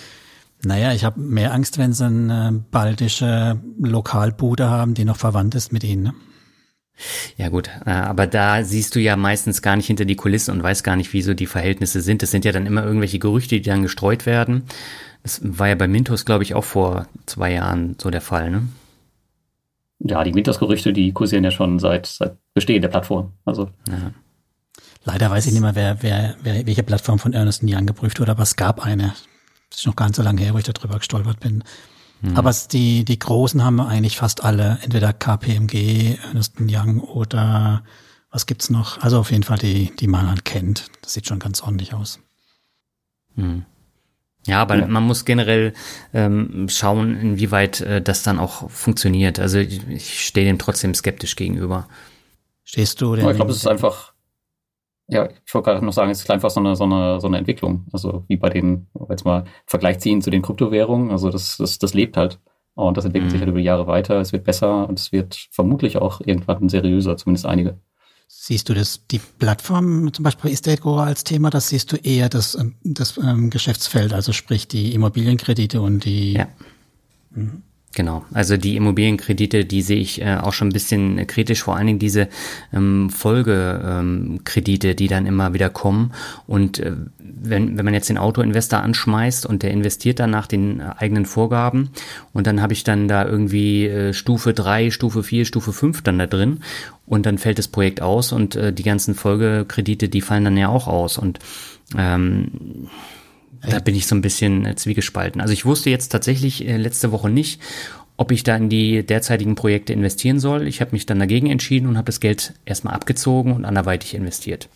Naja, ich habe mehr Angst, wenn sie eine baltische Lokalbude haben, die noch verwandt ist mit ihnen. Ne? Ja gut, äh, aber da siehst du ja meistens gar nicht hinter die Kulissen und weißt gar nicht, wie so die Verhältnisse sind. Das sind ja dann immer irgendwelche Gerüchte, die dann gestreut werden. Das war ja bei Mintos, glaube ich, auch vor zwei Jahren so der Fall, ne? Ja, die Mintos-Gerüchte, die kursieren ja schon seit, seit Bestehen der Plattform. Also. Ja. Leider weiß ich nicht mehr, wer, wer, wer welche Plattform von Ernest Young geprüft wurde, aber es gab eine. Das ist noch nicht so lange her, wo ich darüber gestolpert bin. Hm. Aber die, die Großen haben eigentlich fast alle, entweder KPMG, Ernest Young oder was gibt's noch? Also auf jeden Fall die, die man halt kennt. Das sieht schon ganz ordentlich aus. Hm. Ja, aber ja. man muss generell ähm, schauen, inwieweit äh, das dann auch funktioniert. Also ich, ich stehe dem trotzdem skeptisch gegenüber. Stehst du denn? ich glaube, es ist einfach, ja, ich wollte gerade noch sagen, es ist einfach so eine, so eine, so eine Entwicklung. Also wie bei den, jetzt mal Vergleich ziehen zu den Kryptowährungen. Also das, das, das lebt halt. Und das entwickelt mhm. sich halt über die Jahre weiter. Es wird besser und es wird vermutlich auch irgendwann seriöser, zumindest einige. Siehst du das, die Plattform, zum Beispiel Estate Gora als Thema, das siehst du eher das, ähm, das ähm, Geschäftsfeld, also sprich die Immobilienkredite und die. Ja. Mhm. Genau, also die Immobilienkredite, die sehe ich äh, auch schon ein bisschen kritisch, vor allen Dingen diese ähm, Folgekredite, ähm, die dann immer wieder kommen. Und äh, wenn, wenn man jetzt den Autoinvestor anschmeißt und der investiert dann nach den eigenen Vorgaben und dann habe ich dann da irgendwie äh, Stufe drei, Stufe vier, Stufe fünf dann da drin und dann fällt das Projekt aus und äh, die ganzen Folgekredite, die fallen dann ja auch aus. Und ähm, da bin ich so ein bisschen äh, zwiegespalten. Also ich wusste jetzt tatsächlich äh, letzte Woche nicht, ob ich da in die derzeitigen Projekte investieren soll. Ich habe mich dann dagegen entschieden und habe das Geld erstmal abgezogen und anderweitig investiert.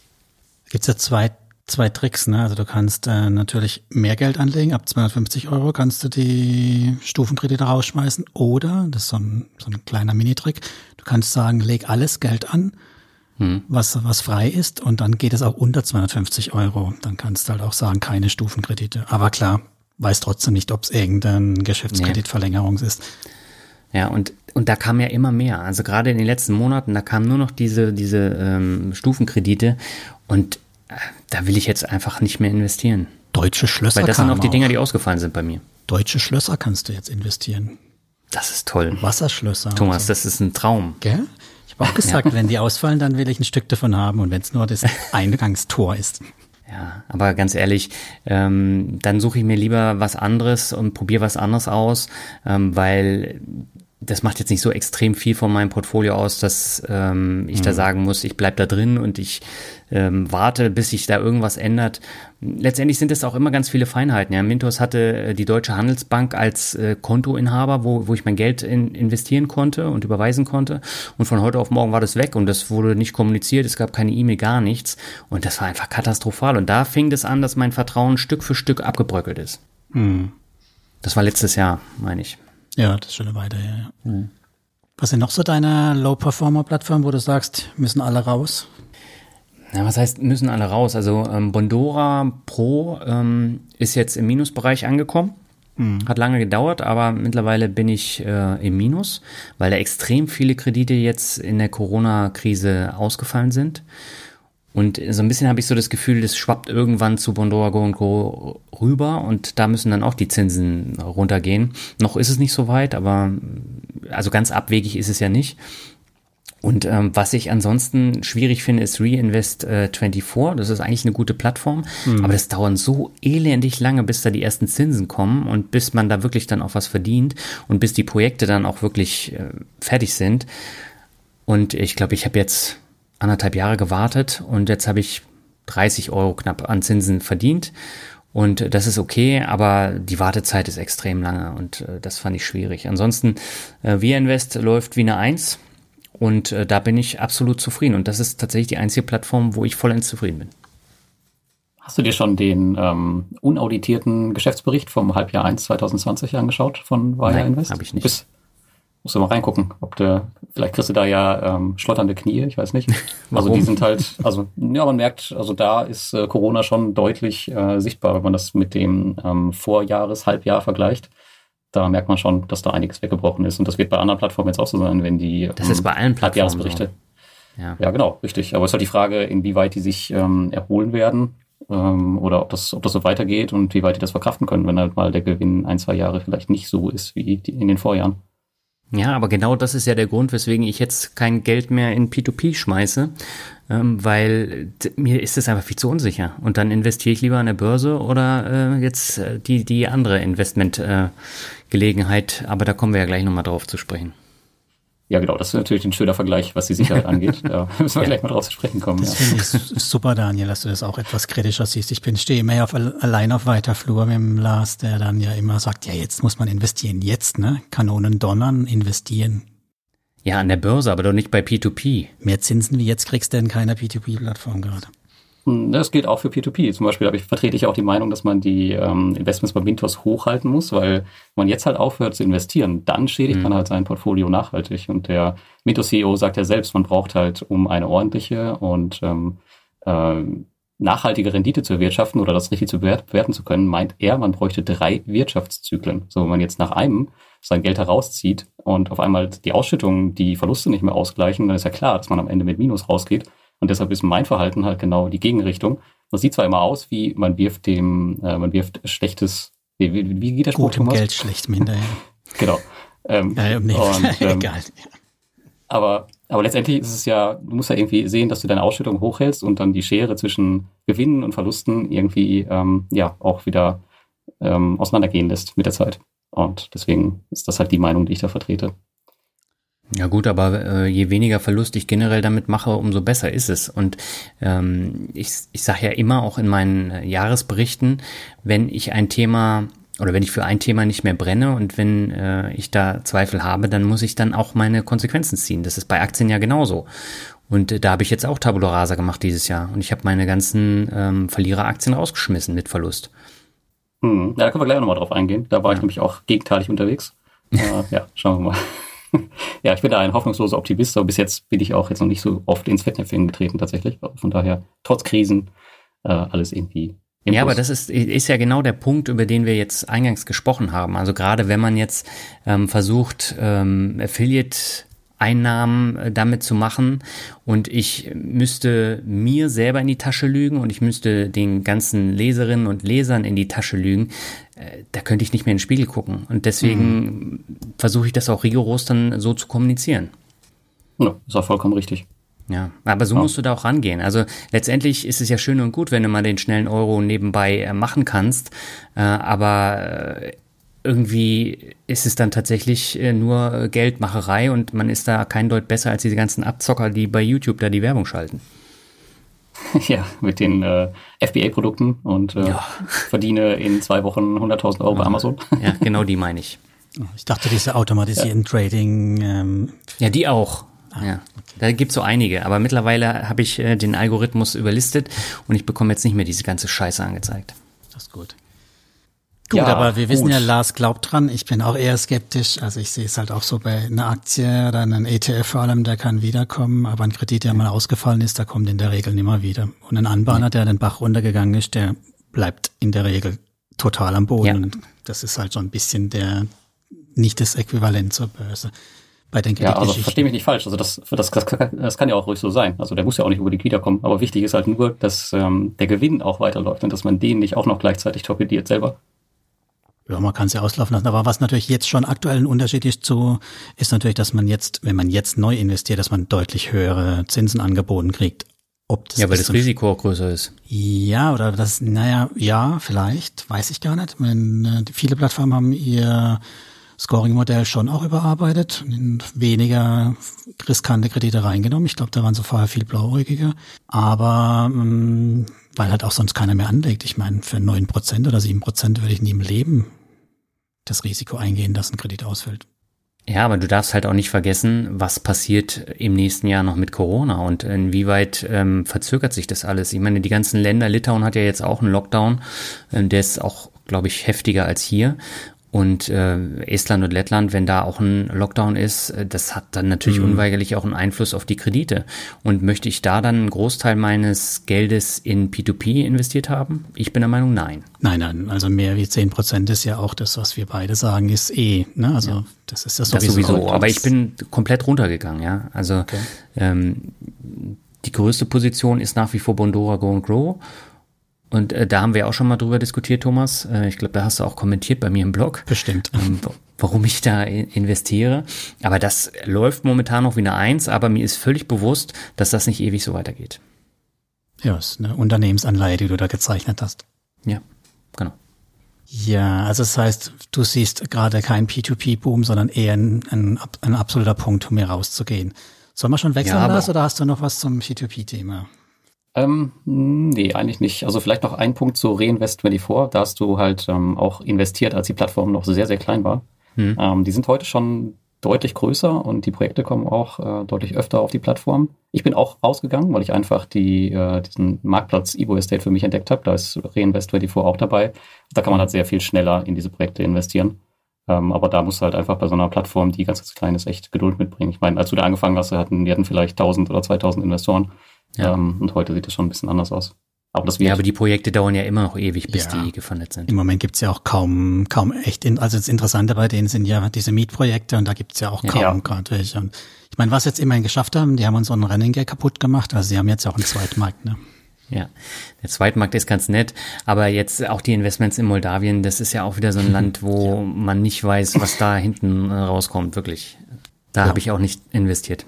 Gibt's ja zwei, zwei Tricks, ne? Also du kannst äh, natürlich mehr Geld anlegen, ab 250 Euro kannst du die Stufenkredite rausschmeißen oder, das ist so ein, so ein kleiner Minitrick, du kannst sagen, leg alles Geld an hm. was, was frei ist und dann geht es auch unter 250 Euro. Dann kannst du halt auch sagen, keine Stufenkredite. Aber klar, weiß trotzdem nicht, ob es irgendein Geschäftskreditverlängerung ist. Ja, und, und da kam ja immer mehr. Also gerade in den letzten Monaten, da kamen nur noch diese, diese ähm, Stufenkredite und äh, da will ich jetzt einfach nicht mehr investieren. Deutsche Schlösser. Weil das sind auch die Dinger, die ausgefallen sind bei mir. Deutsche Schlösser kannst du jetzt investieren. Das ist toll. Wasserschlösser. Thomas, so. das ist ein Traum. Gell? Habe auch gesagt, ja. wenn die ausfallen, dann will ich ein Stück davon haben und wenn es nur das Eingangstor ist. Ja, aber ganz ehrlich, ähm, dann suche ich mir lieber was anderes und probiere was anderes aus, ähm, weil das macht jetzt nicht so extrem viel von meinem Portfolio aus, dass ähm, ich mhm. da sagen muss, ich bleib da drin und ich ähm, warte, bis sich da irgendwas ändert. Letztendlich sind es auch immer ganz viele Feinheiten. Ja, Mintos hatte äh, die Deutsche Handelsbank als äh, Kontoinhaber, wo, wo ich mein Geld in, investieren konnte und überweisen konnte. Und von heute auf morgen war das weg und das wurde nicht kommuniziert. Es gab keine E-Mail, gar nichts. Und das war einfach katastrophal. Und da fing es an, dass mein Vertrauen Stück für Stück abgebröckelt ist. Mhm. Das war letztes Jahr, meine ich. Ja, das ist schon eine Weile her. Ja. Mhm. Was sind noch so deine Low-Performer-Plattformen, wo du sagst, müssen alle raus? Ja, was heißt, müssen alle raus? Also ähm, Bondora Pro ähm, ist jetzt im Minusbereich angekommen. Mhm. Hat lange gedauert, aber mittlerweile bin ich äh, im Minus, weil da extrem viele Kredite jetzt in der Corona-Krise ausgefallen sind. Und so ein bisschen habe ich so das Gefühl, das schwappt irgendwann zu Bondora Go und Go rüber und da müssen dann auch die Zinsen runtergehen. Noch ist es nicht so weit, aber also ganz abwegig ist es ja nicht. Und ähm, was ich ansonsten schwierig finde, ist Reinvest äh, 24. Das ist eigentlich eine gute Plattform, mhm. aber das dauert so elendig lange, bis da die ersten Zinsen kommen und bis man da wirklich dann auch was verdient und bis die Projekte dann auch wirklich äh, fertig sind. Und ich glaube, ich habe jetzt anderthalb Jahre gewartet und jetzt habe ich 30 Euro knapp an Zinsen verdient. Und das ist okay, aber die Wartezeit ist extrem lange und äh, das fand ich schwierig. Ansonsten, äh, Via Invest läuft wie eine Eins und äh, da bin ich absolut zufrieden. Und das ist tatsächlich die einzige Plattform, wo ich vollends zufrieden bin. Hast du dir schon den ähm, unauditierten Geschäftsbericht vom Halbjahr 1 2020 angeschaut von Via Nein, Invest? habe ich nicht. Bis, musst du mal reingucken, ob du, vielleicht kriegst du da ja ähm, schlotternde Knie, ich weiß nicht. Also die sind halt, also ja, man merkt, also da ist äh, Corona schon deutlich äh, sichtbar, wenn man das mit dem ähm, Vorjahres, Halbjahr vergleicht. Da merkt man schon, dass da einiges weggebrochen ist. Und das wird bei anderen Plattformen jetzt auch so sein, wenn die Das ist bei allen Plattformen Halbjahresberichte. Ja. Ja, genau, richtig. Aber es ist halt die Frage, inwieweit die sich ähm, erholen werden ähm, oder ob das, ob das so weitergeht und wie weit die das verkraften können, wenn halt mal der Gewinn ein, zwei Jahre vielleicht nicht so ist wie in den Vorjahren. Ja, aber genau das ist ja der Grund, weswegen ich jetzt kein Geld mehr in P2P schmeiße, ähm, weil mir ist es einfach viel zu unsicher. Und dann investiere ich lieber an der Börse oder äh, jetzt äh, die, die andere Investmentgelegenheit. Äh, aber da kommen wir ja gleich nochmal drauf zu sprechen. Ja, genau, das ist natürlich ein schöner Vergleich, was die Sicherheit angeht. Da müssen wir Ja. gleich mal drauf zu sprechen kommen. Das finde ich super, Daniel, dass du das auch etwas kritischer siehst. Ich bin stehe mehr auf, allein auf weiter Flur mit dem Lars, der dann ja immer sagt, ja, jetzt muss man investieren, jetzt, ne? Kanonen donnern, investieren. Ja, an der Börse, aber doch nicht bei P2P. Mehr Zinsen wie jetzt kriegst du in keiner P2P-Plattform gerade. Hm, Das gilt auch für P2P. Zum Beispiel ich, vertrete ich auch die Meinung, dass man die ähm, Investments bei Mintos hochhalten muss, weil wenn man jetzt halt aufhört zu investieren, dann schädigt Mhm. man halt sein Portfolio nachhaltig. Und der Mintos-CEO sagt ja selbst, man braucht halt, um eine ordentliche und ähm, ähm, nachhaltige Rendite zu erwirtschaften oder das richtig zu bewert- bewerten zu können, meint er, man bräuchte drei Wirtschaftszyklen. So, wenn man jetzt nach einem sein Geld herauszieht und auf einmal die Ausschüttungen die Verluste nicht mehr ausgleichen, dann ist ja klar, dass man am Ende mit Minus rausgeht. Und deshalb ist mein Verhalten halt genau die Gegenrichtung. Das sieht zwar immer aus, wie man wirft dem, äh, man wirft schlechtes, wie, wie, wie geht der Spruch, Gut im Thomas? Geld, schlecht Hinterher. Genau. Ähm, Äh, nee, und, ähm, egal. aber, aber letztendlich ist es ja, du musst ja irgendwie sehen, dass du deine Ausschüttung hochhältst und dann die Schere zwischen Gewinnen und Verlusten irgendwie ähm, ja auch wieder ähm, auseinandergehen lässt mit der Zeit. Und deswegen ist das halt die Meinung, die ich da vertrete. Ja gut, aber äh, je weniger Verlust ich generell damit mache, umso besser ist es. Und ähm, ich, ich sage ja immer auch in meinen äh, Jahresberichten, wenn ich ein Thema oder wenn ich für ein Thema nicht mehr brenne und wenn äh, ich da Zweifel habe, dann muss ich dann auch meine Konsequenzen ziehen. Das ist bei Aktien ja genauso. Und äh, da habe ich jetzt auch Tabula Rasa gemacht dieses Jahr. Und ich habe meine ganzen ähm, Verliereraktien rausgeschmissen mit Verlust. Hm. Ja, da können wir gleich nochmal drauf eingehen. Da war ich nämlich auch gegenteilig unterwegs. äh, ja, schauen wir mal. ja, ich bin da ein hoffnungsloser Optimist, aber bis jetzt bin ich auch jetzt noch nicht so oft ins Fettnäpfchen getreten tatsächlich. Von daher, trotz Krisen, äh, alles irgendwie. Ja, aber das ist, ist ja genau der Punkt, über den wir jetzt eingangs gesprochen haben. Also gerade wenn man jetzt ähm, versucht, ähm, Affiliate-Einnahmen äh, damit zu machen und ich müsste mir selber in die Tasche lügen und ich müsste den ganzen Leserinnen und Lesern in die Tasche lügen, da könnte ich nicht mehr in den Spiegel gucken. Und deswegen versuche ich das auch rigoros dann so zu kommunizieren. Ja, ist auch vollkommen richtig. Ja, aber so Ja. musst du da auch rangehen. Also letztendlich ist es ja schön und gut, wenn du mal den schnellen Euro nebenbei äh, machen kannst, äh, aber äh, irgendwie ist es dann tatsächlich äh, nur äh, Geldmacherei und man ist da kein Deut besser als diese ganzen Abzocker, die bei YouTube da die Werbung schalten. Ja, mit den äh, FBA-Produkten und äh, verdiene in zwei Wochen 100.000 Euro bei Amazon. Ja, genau die meine ich. Ich dachte, diese automatisierten Trading, ähm, Ja, die auch. Ja, da gibt's so einige, aber mittlerweile habe ich äh, den Algorithmus überlistet und ich bekomme jetzt nicht mehr diese ganze Scheiße angezeigt. das ist gut. Gut, Ja, aber wir wissen gut. ja, Lars glaubt dran. Ich bin auch eher skeptisch. Also ich sehe es halt auch so bei einer Aktie oder einem ETF vor allem, der kann wiederkommen. Aber ein Kredit, der mal ausgefallen ist, der kommt in der Regel nimmer wieder. Und ein Anbahner, der den Bach runtergegangen ist, der bleibt in der Regel total am Boden. Ja. Und das ist halt so ein bisschen der, nicht das Äquivalent zur Börse. Bei den Ja, also verstehe mich nicht falsch. Also das, das, das, das kann ja auch ruhig so sein. Also der muss ja auch nicht unbedingt wiederkommen. Aber wichtig ist halt nur, dass ähm, der Gewinn auch weiterläuft und dass man den nicht auch noch gleichzeitig torpediert selber. Ja, man kann es ja auslaufen lassen. Aber was natürlich jetzt schon aktuell ein Unterschied ist zu, ist natürlich, dass man jetzt, wenn man jetzt neu investiert, dass man deutlich höhere Zinsen angeboten kriegt. Ob das Ja, weil das so- Risiko auch größer ist. Ja, oder das, naja, ja, vielleicht, weiß ich gar nicht. Wenn, äh, viele Plattformen haben ihr Scoring-Modell schon auch überarbeitet, weniger riskante Kredite reingenommen. Ich glaube, da waren sie vorher viel blauäugiger. Aber ähm, weil halt auch sonst keiner mehr anlegt. Ich meine, für neun Prozent oder sieben Prozent würde ich nie im Leben das Risiko eingehen, dass ein Kredit ausfällt. Ja, aber du darfst halt auch nicht vergessen, was passiert im nächsten Jahr noch mit Corona und inwieweit ähm, verzögert sich das alles. Ich meine, die ganzen Länder, Litauen hat ja jetzt auch einen Lockdown, äh, der ist auch, glaube ich, heftiger als hier. Und äh, Estland und Lettland, wenn da auch ein Lockdown ist, äh, das hat dann natürlich mhm. unweigerlich auch einen Einfluss auf die Kredite. Und möchte ich da dann einen Großteil meines Geldes in P2P investiert haben? Ich bin der Meinung, nein. Nein, nein, also mehr wie zehn Prozent ist ja auch das, was wir beide sagen, ist eh. Ne? Also ja. das ist das sowieso. Das sowieso. Aber ich bin komplett runtergegangen, ja. Also okay. ähm, die größte Position ist nach wie vor Bondora Go and Grow. Und äh, da haben wir auch schon mal drüber diskutiert, Thomas. Äh, ich glaube, da hast du auch kommentiert bei mir im Blog. Bestimmt. Ähm, warum ich da investiere. Aber das läuft momentan noch wie eine Eins, aber mir ist völlig bewusst, dass das nicht ewig so weitergeht. Ja, ist eine Unternehmensanleihe, die du da gezeichnet hast. Ja, genau. Ja, also das heißt, du siehst gerade keinen P2P-Boom, sondern eher ein, ein, ein, absoluter Punkt, um hier rauszugehen. Sollen wir schon wechseln, ja, Lars, oder hast du noch was zum P2P-Thema? Ähm, nee, eigentlich nicht. Also vielleicht noch ein Punkt zu Reinvest24. Da hast du halt ähm, auch investiert, als die Plattform noch sehr, sehr klein war. Hm. Ähm, die sind heute schon deutlich größer und die Projekte kommen auch äh, deutlich öfter auf die Plattform. Ich bin auch rausgegangen, weil ich einfach die, äh, diesen Marktplatz Evo Estate für mich entdeckt habe. Da ist Reinvest24 auch dabei. Da kann man halt sehr viel schneller in diese Projekte investieren. Ähm, aber da musst du halt einfach bei so einer Plattform, die ganz, ganz klein ist, echt Geduld mitbringen. Ich meine, als du da angefangen hast, hatten, die hatten vielleicht 1000 oder 2000 Investoren. Ja. Ähm, und heute sieht es schon ein bisschen anders aus. Aber das wird ja, aber die Projekte dauern ja immer noch ewig, bis ja. die gefundet sind. Im Moment gibt's ja auch kaum, kaum echt, in, also das Interessante bei denen sind ja diese Mietprojekte und da gibt's ja auch kaum ja. gerade welche. Und ich meine, was jetzt immerhin geschafft haben, die haben unseren Running Gag kaputt gemacht, also sie haben jetzt auch einen Zweitmarkt, ne? Ja, der Zweitmarkt ist ganz nett, aber jetzt auch die Investments in Moldawien, das ist ja auch wieder so ein Land, wo man nicht weiß, was da hinten rauskommt, wirklich. Da ja. habe ich auch nicht investiert.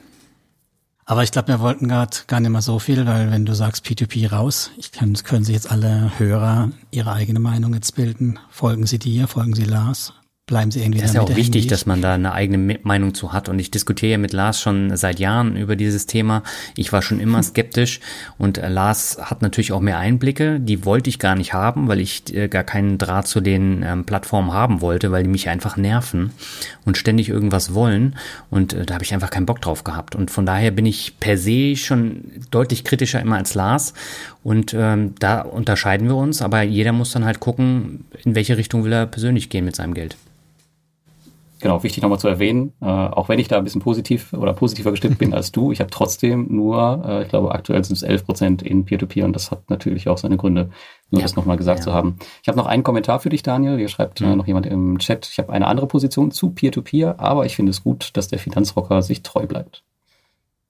Aber ich glaube, wir wollten gerade gar nicht mal so viel, weil wenn du sagst P2P raus, ich kann, können sich jetzt alle Hörer ihre eigene Meinung jetzt bilden. Folgen sie dir, folgen sie Lars? Bleiben sie irgendwie Das ist ja auch wichtig, dass man da eine eigene Meinung zu hat. Und ich diskutiere ja mit Lars schon seit Jahren über dieses Thema. Ich war schon immer skeptisch und äh, Lars hat natürlich auch mehr Einblicke. Die wollte ich gar nicht haben, weil ich äh, gar keinen Draht zu den ähm, Plattformen haben wollte, weil die mich einfach nerven und ständig irgendwas wollen. Und äh, da habe ich einfach keinen Bock drauf gehabt. Und von daher bin ich per se schon deutlich kritischer immer als Lars. Und ähm, da unterscheiden wir uns, aber jeder muss dann halt gucken, in welche Richtung will er persönlich gehen mit seinem Geld. Genau, wichtig nochmal zu erwähnen, äh, auch wenn ich da ein bisschen positiv oder positiver gestimmt bin als du, ich habe trotzdem nur, äh, ich glaube aktuell sind es 11 Prozent in Peer-to-Peer -Peer und das hat natürlich auch seine Gründe, nur ja. das nochmal gesagt ja. zu haben. Ich habe noch einen Kommentar für dich, Daniel. Hier schreibt mhm. äh, noch jemand im Chat, ich habe eine andere Position zu Peer-to-Peer, -Peer, aber ich finde es gut, dass der Finanzrocker sich treu bleibt.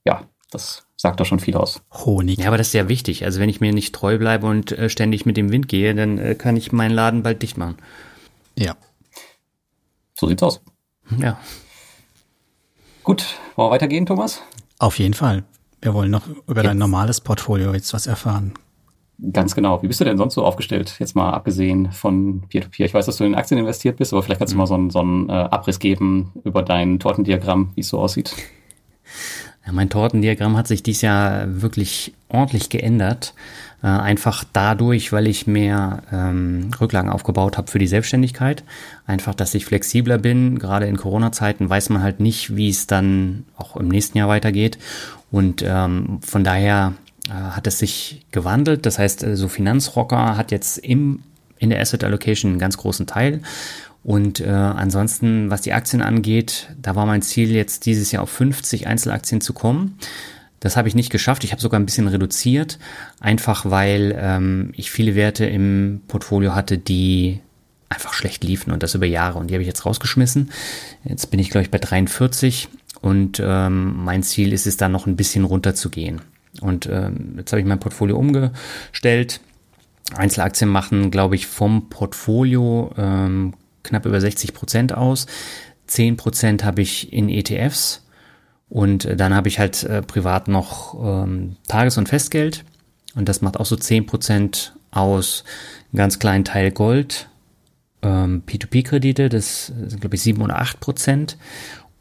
Ja, das sagt doch schon viel aus. Honig. Ja, aber das ist ja wichtig. Also wenn ich mir nicht treu bleibe und äh, ständig mit dem Wind gehe, dann äh, kann ich meinen Laden bald dicht machen. Ja. So sieht's aus. Ja. Gut, wollen wir weitergehen, Thomas? Auf jeden Fall. Wir wollen noch über jetzt. dein normales Portfolio jetzt was erfahren. Ganz genau. Wie bist du denn sonst so aufgestellt? Jetzt mal abgesehen von Peer-to-Peer. -Peer. Ich weiß, dass du in Aktien investiert bist, aber vielleicht kannst du mal so einen, so einen äh, Abriss geben über dein Tortendiagramm, wie es so aussieht. Ja, mein Tortendiagramm hat sich dieses Jahr wirklich ordentlich geändert. Äh, einfach dadurch, weil ich mehr ähm, Rücklagen aufgebaut habe für die Selbstständigkeit. Einfach, dass ich flexibler bin. Gerade in Corona-Zeiten weiß man halt nicht, wie es dann auch im nächsten Jahr weitergeht. Und ähm, von daher äh, hat es sich gewandelt. Das heißt, äh, so Finanzrocker hat jetzt im, in der Asset Allocation einen ganz großen Teil. Und äh, ansonsten, was die Aktien angeht, da war mein Ziel jetzt dieses Jahr auf 50 Einzelaktien zu kommen. Das habe ich nicht geschafft. Ich habe sogar ein bisschen reduziert, einfach weil ähm, ich viele Werte im Portfolio hatte, die einfach schlecht liefen und das über Jahre. Und die habe ich jetzt rausgeschmissen. Jetzt bin ich, glaube ich, bei 43 und ähm, mein Ziel ist es dann noch ein bisschen runter zu gehen. Und ähm, jetzt habe ich mein Portfolio umgestellt. Einzelaktien machen, glaube ich, vom Portfolio ähm, knapp über 60 Prozent aus. 10 Prozent habe ich in ETFs und äh, dann habe ich halt äh, privat noch ähm, Tages- und Festgeld. Und das macht auch so 10% aus. Einen ganz kleinen Teil Gold. Ähm, P2P-Kredite, das sind, glaube ich, 7 oder 8 Prozent.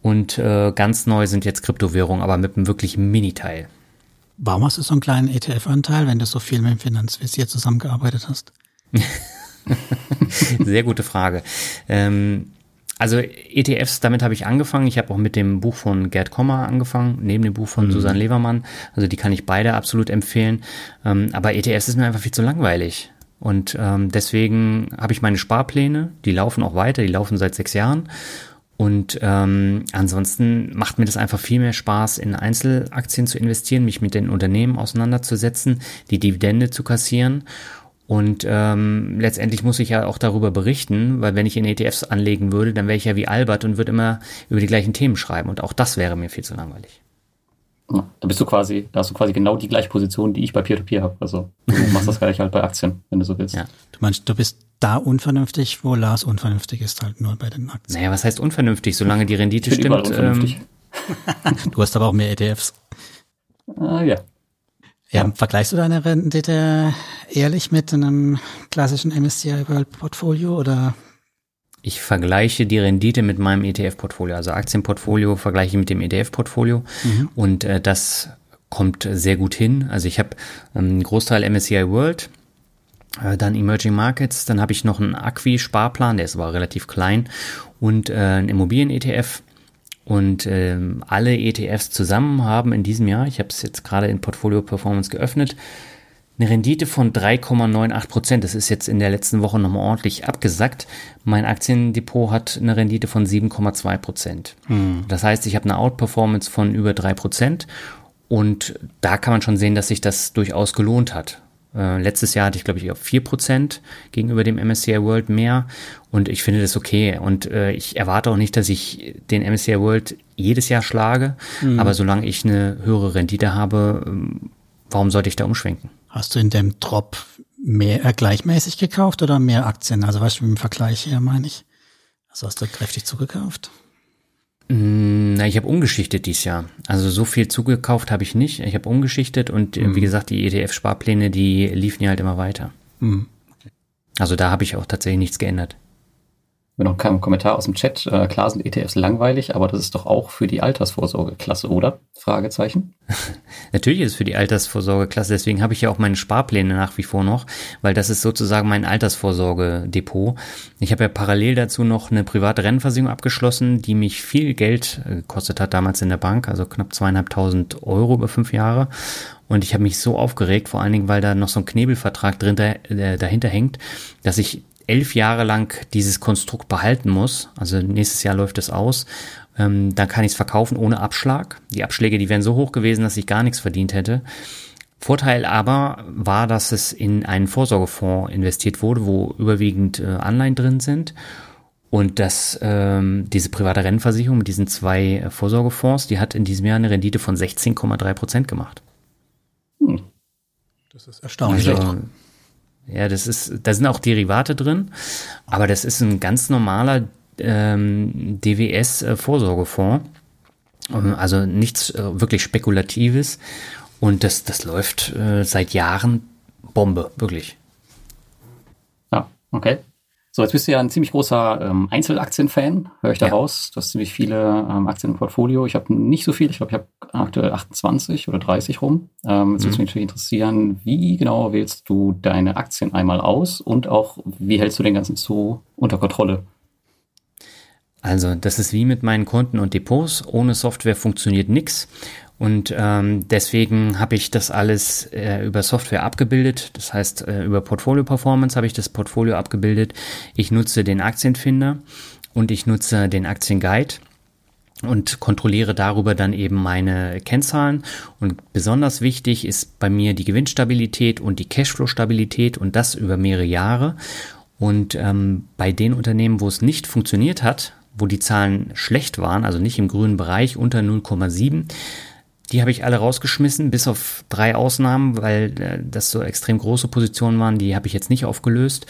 Und äh, ganz neu sind jetzt Kryptowährungen, aber mit einem wirklich Mini-Teil. Warum hast du so einen kleinen ETF-Anteil, wenn du so viel mit dem Finanzvisier zusammengearbeitet hast? Sehr gute Frage. Ähm, also ETFs, damit habe ich angefangen. Ich habe auch mit dem Buch von Gerd Kommer angefangen, neben dem Buch von mhm. Susanne Levermann. Also die kann ich beide absolut empfehlen. Ähm, aber ETFs ist mir einfach viel zu langweilig. Und ähm, deswegen habe ich meine Sparpläne, die laufen auch weiter, die laufen seit sechs Jahren. Und ähm, ansonsten macht mir das einfach viel mehr Spaß, in Einzelaktien zu investieren, mich mit den Unternehmen auseinanderzusetzen, die Dividende zu kassieren. Und ähm, letztendlich muss ich ja auch darüber berichten, weil wenn ich in ETFs anlegen würde, dann wäre ich ja wie Albert und würde immer über die gleichen Themen schreiben. Und auch das wäre mir viel zu langweilig. Ja, da bist du quasi, da hast du quasi genau die gleiche Position, die ich bei Peer-to-Peer habe. Also du machst das gleich halt bei Aktien, wenn du so willst. Ja. Du meinst, du bist da unvernünftig, wo Lars unvernünftig ist, halt nur bei den Aktien. Naja, was heißt unvernünftig? Solange die Rendite stimmt. Ähm, du hast aber auch mehr ETFs. Ah, ja. Ja, vergleichst du deine Rendite ehrlich mit einem klassischen MSCI World Portfolio oder? Ich vergleiche die Rendite mit meinem ETF-Portfolio, also Aktienportfolio vergleiche ich mit dem ETF-Portfolio mhm. und äh, das kommt sehr gut hin. Also ich habe ähm, einen Großteil MSCI World, äh, dann Emerging Markets, dann habe ich noch einen Acqui-Sparplan, der ist aber relativ klein und äh, einen Immobilien-ETF und ähm, alle ETFs zusammen haben in diesem Jahr, ich habe es jetzt gerade in Portfolio Performance geöffnet, eine Rendite von 3,98 Prozent. Das ist jetzt in der letzten Woche nochmal ordentlich abgesackt. Mein Aktiendepot hat eine Rendite von 7,2 Prozent. Hm. Das heißt, ich habe eine Outperformance von über drei Prozent. Und da kann man schon sehen, dass sich das durchaus gelohnt hat. Äh, letztes Jahr hatte ich, glaube ich, auf 4% gegenüber dem MSCI World mehr. Und ich finde das okay. Und äh, ich erwarte auch nicht, dass ich den MSCI World jedes Jahr schlage. Mhm. Aber solange ich eine höhere Rendite habe, ähm, warum sollte ich da umschwenken? Hast du in dem Drop mehr äh, gleichmäßig gekauft oder mehr Aktien? Also weißt du, im Vergleich her meine ich. Also hast du kräftig zugekauft? Mm, na, ich habe umgeschichtet dieses Jahr. Also so viel zugekauft habe ich nicht. Ich habe umgeschichtet und mhm. wie gesagt, die ETF-Sparpläne, die liefen ja halt immer weiter. Mhm. Okay. Also da habe ich auch tatsächlich nichts geändert. Wir noch keinen Kommentar aus dem Chat. Äh, klar sind ETFs langweilig, aber das ist doch auch für die Altersvorsorge klasse, oder? Fragezeichen. Natürlich ist es für die Altersvorsorge klasse, deswegen habe ich ja auch meine Sparpläne nach wie vor noch, weil das ist sozusagen mein Altersvorsorge-Depot. Ich habe ja parallel dazu noch eine private Rennversicherung abgeschlossen, die mich viel Geld äh, gekostet hat damals in der Bank, also knapp zweieinhalbtausend Euro über fünf Jahre. Und ich habe mich so aufgeregt, vor allen Dingen, weil da noch so ein Knebelvertrag drin, äh, dahinter hängt, dass ich elf Jahre lang dieses Konstrukt behalten muss, also nächstes Jahr läuft es aus, ähm, dann kann ich es verkaufen ohne Abschlag. Die Abschläge, die wären so hoch gewesen, dass ich gar nichts verdient hätte. Vorteil aber war, dass es in einen Vorsorgefonds investiert wurde, wo überwiegend äh, Anleihen drin sind. Und dass ähm, diese private Rennversicherung mit diesen zwei äh, Vorsorgefonds, die hat in diesem Jahr eine Rendite von 16,3 Prozent gemacht. Hm. Das ist erstaunlich. Also, ja, das ist, da sind auch Derivate drin, aber das ist ein ganz normaler ähm, DWS-Vorsorgefonds. Ähm, also nichts äh, wirklich Spekulatives. Und das, das läuft äh, seit Jahren Bombe, wirklich. Ja, okay. So, jetzt bist du ja ein ziemlich großer ähm, Einzelaktien-Fan, höre ich daraus. Ja. Du hast ziemlich viele ähm, Aktien im Portfolio. Ich habe nicht so viel, ich glaube, ich habe aktuell 28 oder 30 rum. Ähm, jetzt mhm. würde mich natürlich interessieren, wie genau wählst du deine Aktien einmal aus und auch, wie hältst du den ganzen Zoo unter Kontrolle? Also, das ist wie mit meinen Konten und Depots. Ohne Software funktioniert nichts. Und ähm, deswegen habe ich das alles äh, über Software abgebildet. Das heißt, äh, über Portfolio Performance habe ich das Portfolio abgebildet. Ich nutze den Aktienfinder und ich nutze den Aktienguide und kontrolliere darüber dann eben meine Kennzahlen. Und besonders wichtig ist bei mir die Gewinnstabilität und die Cashflow-Stabilität und das über mehrere Jahre. Und ähm, bei den Unternehmen, wo es nicht funktioniert hat, wo die Zahlen schlecht waren, also nicht im grünen Bereich unter 0,7, die habe ich alle rausgeschmissen, bis auf drei Ausnahmen, weil äh, das so extrem große Positionen waren. Die habe ich jetzt nicht aufgelöst,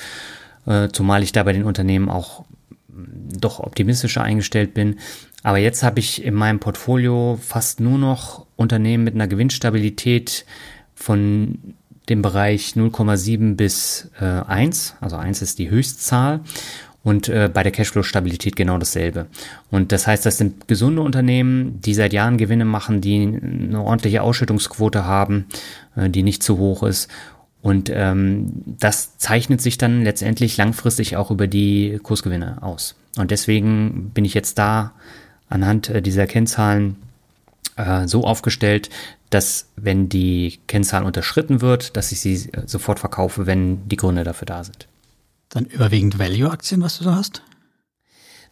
äh, zumal ich da bei den Unternehmen auch mm, doch optimistischer eingestellt bin. Aber jetzt habe ich in meinem Portfolio fast nur noch Unternehmen mit einer Gewinnstabilität von dem Bereich 0,7 bis äh, 1. Also 1 ist die Höchstzahl. Und äh, bei der Cashflow-Stabilität genau dasselbe. Und das heißt, das sind gesunde Unternehmen, die seit Jahren Gewinne machen, die eine ordentliche Ausschüttungsquote haben, äh, die nicht zu hoch ist. Und ähm, das zeichnet sich dann letztendlich langfristig auch über die Kursgewinne aus. Und deswegen bin ich jetzt da anhand äh, dieser Kennzahlen äh, so aufgestellt, dass wenn die Kennzahl unterschritten wird, dass ich sie äh, sofort verkaufe, wenn die Gründe dafür da sind. Dann überwiegend Value-Aktien, was du da hast?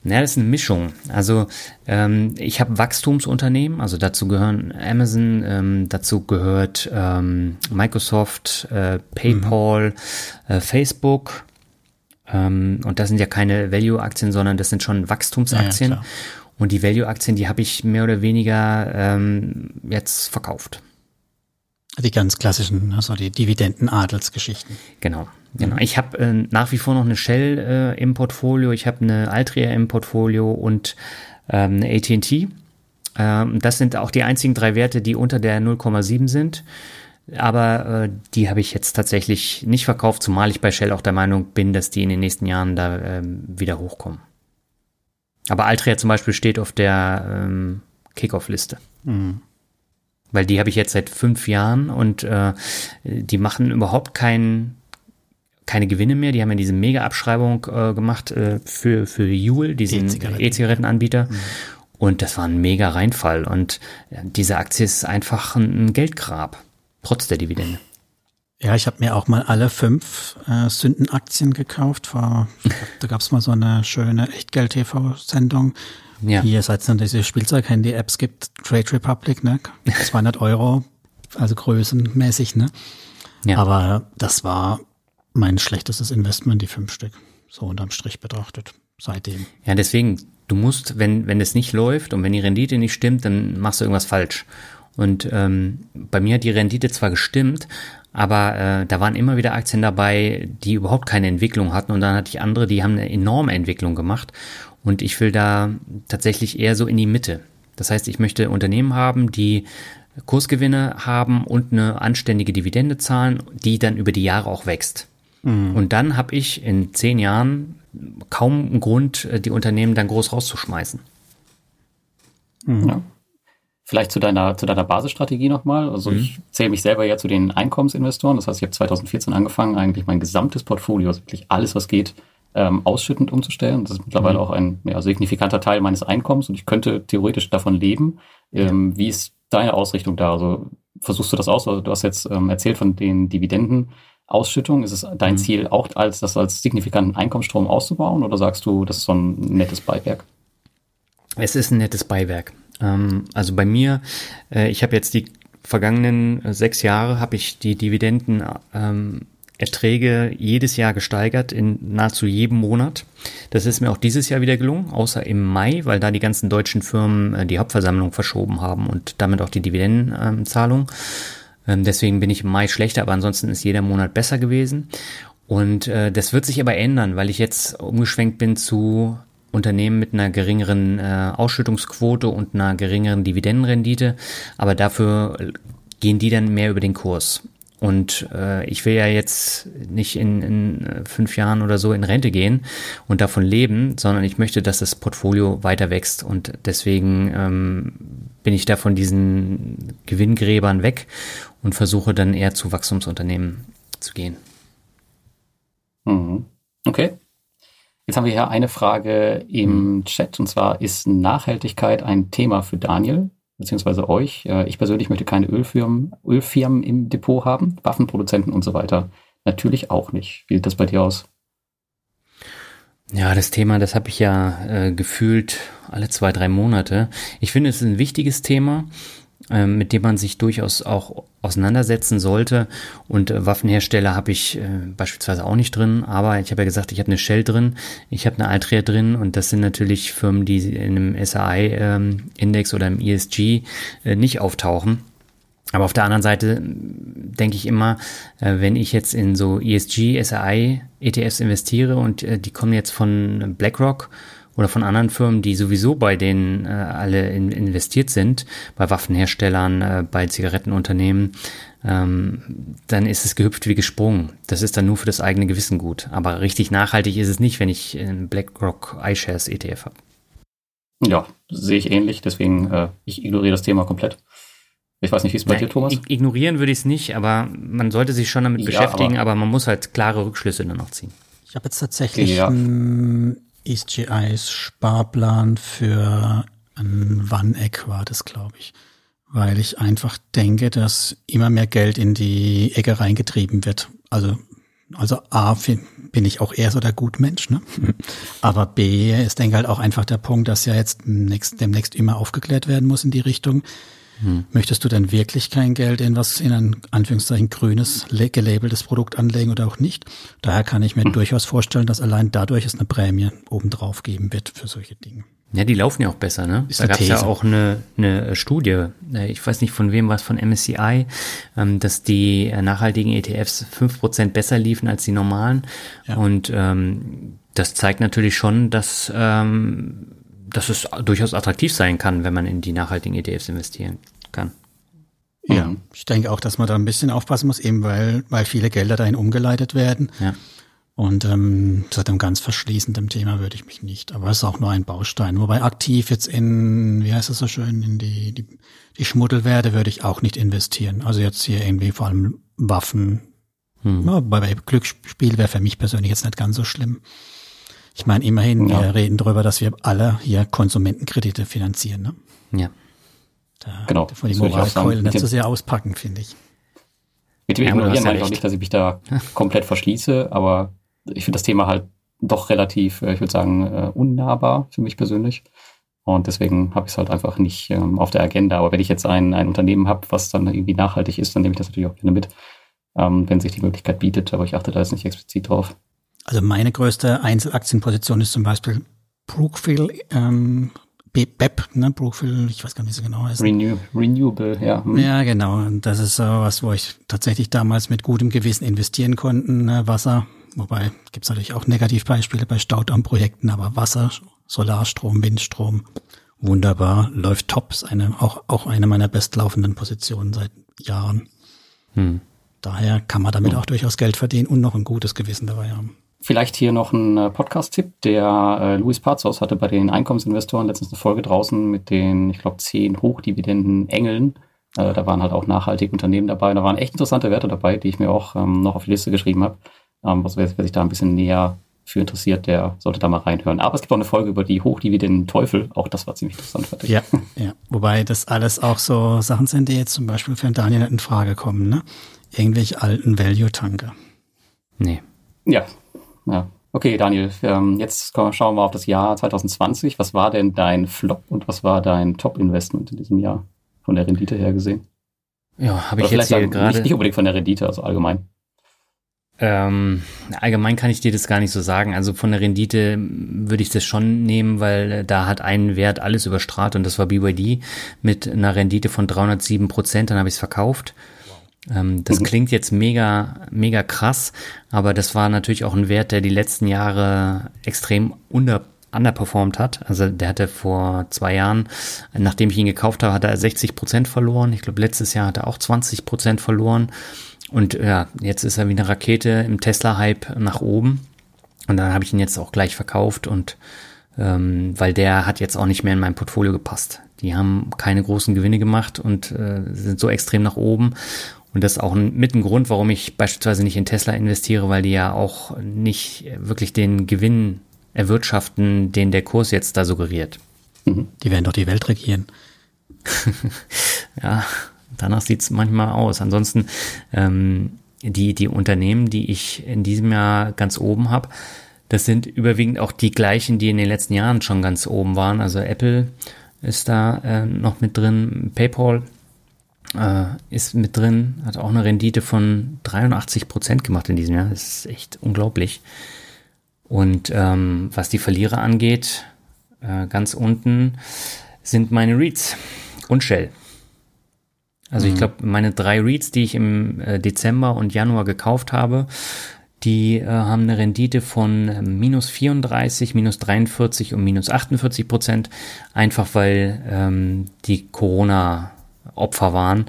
Naja, das ist eine Mischung. Also ähm, ich habe Wachstumsunternehmen, also dazu gehören Amazon, ähm, dazu gehört ähm, Microsoft, äh, PayPal, mhm. äh, Facebook. Ähm, und das sind ja keine Value-Aktien, sondern das sind schon Wachstumsaktien. Ja, ja, und die Value-Aktien, die habe ich mehr oder weniger ähm, jetzt verkauft. Die ganz klassischen, also die Dividenden-Adelsgeschichten. Genau, genau. Ich habe äh, nach wie vor noch eine Shell äh, im Portfolio, ich habe eine Altria im Portfolio und ähm, eine AT&T. Ähm, das sind auch die einzigen drei Werte, die unter der 0,7 sind. Aber äh, die habe ich jetzt tatsächlich nicht verkauft, zumal ich bei Shell auch der Meinung bin, dass die in den nächsten Jahren da ähm, wieder hochkommen. Aber Altria zum Beispiel steht auf der ähm, Kickoff-Liste. Mhm. Weil die habe ich jetzt seit fünf Jahren und äh, die machen überhaupt kein, keine Gewinne mehr. Die haben ja diese Mega-Abschreibung äh, gemacht äh, für, für Juul, diesen E-Zigarettenanbieter. Mhm. Und das war ein mega Reinfall. Und diese Aktie ist einfach ein, ein Geldgrab, trotz der Dividende. Ja, ich habe mir auch mal alle fünf äh, Sündenaktien gekauft. Vor, glaub, da gab es mal so eine schöne Echtgeld-TV-Sendung. Ja. Wie es jetzt dann diese Spielzeug-Handy-Apps gibt, Trade Republic, ne? 200 Euro, also größenmäßig, ne? Ja. Aber das war mein schlechtestes Investment, die fünf Stück. So unterm Strich betrachtet. Seitdem. Ja, deswegen, du musst, wenn, wenn es nicht läuft und wenn die Rendite nicht stimmt, dann machst du irgendwas falsch. Und ähm, bei mir hat die Rendite zwar gestimmt, aber äh, da waren immer wieder Aktien dabei, die überhaupt keine Entwicklung hatten. Und dann hatte ich andere, die haben eine enorme Entwicklung gemacht. Und ich will da tatsächlich eher so in die Mitte. Das heißt, ich möchte Unternehmen haben, die Kursgewinne haben und eine anständige Dividende zahlen, die dann über die Jahre auch wächst. Mhm. Und dann habe ich in zehn Jahren kaum einen Grund, die Unternehmen dann groß rauszuschmeißen. Mhm. Ja. Vielleicht zu deiner, zu deiner Basisstrategie nochmal. Also mhm. ich zähle mich selber ja zu den Einkommensinvestoren. Das heißt, ich habe 2014 angefangen, eigentlich mein gesamtes Portfolio, also wirklich alles, was geht, ähm, ausschüttend umzustellen. Das ist mittlerweile mhm. auch ein ja, signifikanter Teil meines Einkommens und ich könnte theoretisch davon leben. Ähm, wie ist deine Ausrichtung da? Also versuchst du das aus? Also du hast jetzt ähm, erzählt von den Dividendenausschüttungen. Ist es dein mhm. Ziel auch, als das als signifikanten Einkommensstrom auszubauen oder sagst du, das ist so ein nettes Beiwerk? Es ist ein nettes Beiwerk. Ähm, also bei mir, äh, ich habe jetzt die vergangenen sechs Jahre, habe ich die Dividenden ähm, Erträge jedes Jahr gesteigert in nahezu jedem Monat. Das ist mir auch dieses Jahr wieder gelungen, außer im Mai, weil da die ganzen deutschen Firmen äh, die Hauptversammlung verschoben haben und damit auch die Dividendenzahlung. Ähm, deswegen bin ich im Mai schlechter, aber ansonsten ist jeder Monat besser gewesen. Und äh, das wird sich aber ändern, weil ich jetzt umgeschwenkt bin zu Unternehmen mit einer geringeren äh, Ausschüttungsquote und einer geringeren Dividendenrendite, aber dafür gehen die dann mehr über den Kurs. Und äh, ich will ja jetzt nicht in, in äh, fünf Jahren oder so in Rente gehen und davon leben, sondern ich möchte, dass das Portfolio weiter wächst. Und deswegen ähm, bin ich da von diesen Gewinngräbern weg und versuche dann eher zu Wachstumsunternehmen zu gehen. Mhm. Okay. Jetzt haben wir hier eine Frage im mhm. Chat und zwar ist Nachhaltigkeit ein Thema für Daniel beziehungsweise euch. Äh, ich persönlich möchte keine Ölfirmen, Ölfirmen im Depot haben, Waffenproduzenten und so weiter. Natürlich auch nicht. Wie sieht das bei dir aus? Ja, das Thema, das habe ich ja äh, gefühlt alle zwei, drei Monate. Ich finde, es ist ein wichtiges Thema. Ähm, mit dem man sich durchaus auch auseinandersetzen sollte. Und äh, Waffenhersteller habe ich äh, beispielsweise auch nicht drin, aber ich habe ja gesagt, ich habe eine Shell drin, ich habe eine Altria drin und das sind natürlich Firmen, die in einem SAI-Index ähm, oder im ESG äh, nicht auftauchen. Aber auf der anderen Seite denke ich immer, wenn ich jetzt in so ESG, SAI, ETFs investiere und die kommen jetzt von BlackRock oder von anderen Firmen, die sowieso bei denen äh, alle in, investiert sind, bei Waffenherstellern, äh, bei Zigarettenunternehmen, ähm, dann ist es gehüpft wie gesprungen. Das ist dann nur für das eigene Gewissen gut. Aber richtig nachhaltig ist es nicht, wenn ich einen BlackRock iShares ETF habe. Ja, sehe ich ähnlich. Deswegen, äh, ich ignoriere das Thema komplett. Ich weiß nicht, wie es bei Nein, dir, Thomas? Ignorieren würde ich es nicht, aber man sollte sich schon damit Ja, beschäftigen, aber- aber, man muss halt klare Rückschlüsse dann noch ziehen. Ich habe jetzt tatsächlich Ja. EastGIs Sparplan für ein Wanneck war das, glaube ich. Weil ich einfach denke, dass immer mehr Geld in die Ecke reingetrieben wird. Also, also A, bin ich auch eher so der Gutmensch, ne? Aber B, ist denke halt auch einfach der Punkt, dass ja jetzt demnächst, demnächst immer aufgeklärt werden muss in die Richtung. Möchtest du denn wirklich kein Geld in was, in ein Anführungszeichen grünes, gelabeltes Produkt anlegen oder auch nicht? Daher kann ich mir durchaus vorstellen, dass allein dadurch es eine Prämie obendrauf geben wird für solche Dinge. Ja, die laufen ja auch besser, ne? Ist da gab es ja auch eine, eine Studie, äh, ich weiß nicht von wem was, von MSCI, ähm, dass die äh, nachhaltigen ETFs 5% besser liefen als die normalen. Ja. Und ähm, das zeigt natürlich schon, dass, ähm, dass es durchaus attraktiv sein kann, wenn man in die nachhaltigen ETFs investieren kann. Ja, Mhm. ich denke auch, dass man da ein bisschen aufpassen muss, eben weil, weil viele Gelder dahin umgeleitet werden. Ja. Und ähm, zu einem ganz verschließenden Thema würde ich mich nicht. Aber es ist auch nur ein Baustein. Wobei aktiv jetzt in, wie heißt es so schön, in die, die, die Schmuddelwerte würde ich auch nicht investieren. Also jetzt hier irgendwie vor allem Waffen. Hm. Ja, bei, bei Glücksspiel wäre für mich persönlich jetzt nicht ganz so schlimm. Ich meine, immerhin, Ja. wir reden darüber, dass wir alle hier Konsumentenkredite finanzieren. Ne? Ja. Da Genau, man die das würde ich auch sagen. Moralkeule nicht so sehr auspacken, finde ich. Mit dem Ja, Ignorieren meine ich auch nicht, dass ich mich da komplett verschließe, aber ich finde das Thema halt doch relativ, äh, ich würde sagen, äh, unnahbar für mich persönlich. Und deswegen habe ich es halt einfach nicht ähm, auf der Agenda. Aber wenn ich jetzt ein, ein Unternehmen habe, was dann irgendwie nachhaltig ist, dann nehme ich das natürlich auch gerne mit, ähm, wenn sich die Möglichkeit bietet. Aber ich achte da jetzt nicht explizit drauf. Also meine größte Einzelaktienposition ist zum Beispiel Brookfield, ähm, B- BEP, ne, Brookfield, ich weiß gar nicht, wie sie genau heißt. Renew, renewable, ja. hm. Ja, genau. Und das ist so was, wo ich tatsächlich damals mit gutem Gewissen investieren konnten. Ne? Wasser, wobei gibt's natürlich auch Negativbeispiele bei Staudammprojekten, aber Wasser, Solarstrom, Windstrom, wunderbar, läuft top. Ist eine, auch, auch eine meiner bestlaufenden Positionen seit Jahren. Hm. Daher kann man damit auch durchaus Geld verdienen und noch ein gutes Gewissen dabei haben. Vielleicht hier noch ein äh, Podcast-Tipp. Der äh, Luis Pazos hatte bei den Einkommensinvestoren letztens eine Folge draußen mit den, ich glaube, zehn Hochdividenden-Engeln. Äh, da waren halt auch nachhaltige Unternehmen dabei. Da waren echt interessante Werte dabei, die ich mir auch ähm, noch auf die Liste geschrieben habe. Ähm, also wer, wer sich da ein bisschen näher für interessiert, der sollte da mal reinhören. Aber es gibt auch eine Folge über die Hochdividenden-Teufel. Auch das war ziemlich interessant, fand ich. Ja, ja. Wobei das alles auch so Sachen sind, die jetzt zum Beispiel für den Daniel in Frage kommen, ne? Irgendwelche alten Value-Tanker. Nee. Ja, ja. Okay, Daniel, ähm, jetzt schauen wir auf das Jahr 2020. Was war denn dein Flop und was war dein Top-Investment in diesem Jahr von der Rendite her gesehen? Ja, habe ich jetzt hier sagen, gerade. nicht, unbedingt von der Rendite, also allgemein. Ähm, allgemein kann ich dir das gar nicht so sagen. Also von der Rendite würde ich das schon nehmen, weil äh, da hat ein Wert alles überstrahlt und das war BYD mit einer Rendite von 307 Prozent. Dann habe ich es verkauft. Ähm, das Mhm. klingt jetzt mega, mega krass, aber das war natürlich auch ein Wert, der die letzten Jahre extrem unter underperformed hat. Also der hatte vor zwei Jahren, nachdem ich ihn gekauft habe, hat er 60 Prozent verloren. Ich glaube, letztes Jahr hat er auch 20 Prozent verloren. Und ja, jetzt ist er wie eine Rakete im Tesla-Hype nach oben. Und dann habe ich ihn jetzt auch gleich verkauft und ähm, weil der hat jetzt auch nicht mehr in mein Portfolio gepasst. Die haben keine großen Gewinne gemacht und äh, sind so extrem nach oben. Und das ist auch ein, mit ein Grund, warum ich beispielsweise nicht in Tesla investiere, weil die ja auch nicht wirklich den Gewinn erwirtschaften, den der Kurs jetzt da suggeriert. Die werden doch die Welt regieren. Ja, danach sieht's manchmal aus. Ansonsten ähm, die, die Unternehmen, die ich in diesem Jahr ganz oben habe, das sind überwiegend auch die gleichen, die in den letzten Jahren schon ganz oben waren. Also Apple ist da äh, noch mit drin, PayPal äh, ist mit drin, hat auch eine Rendite von 83 Prozent gemacht in diesem Jahr. Das ist echt unglaublich. Und ähm, was die Verlierer angeht, äh, ganz unten sind meine Reads und Shell. Also ich glaube, meine drei Reads, die ich im äh, Dezember und Januar gekauft habe, die äh, haben eine Rendite von äh, minus 34, minus 43 und minus 48 Prozent, einfach weil ähm, die Corona-Opfer waren.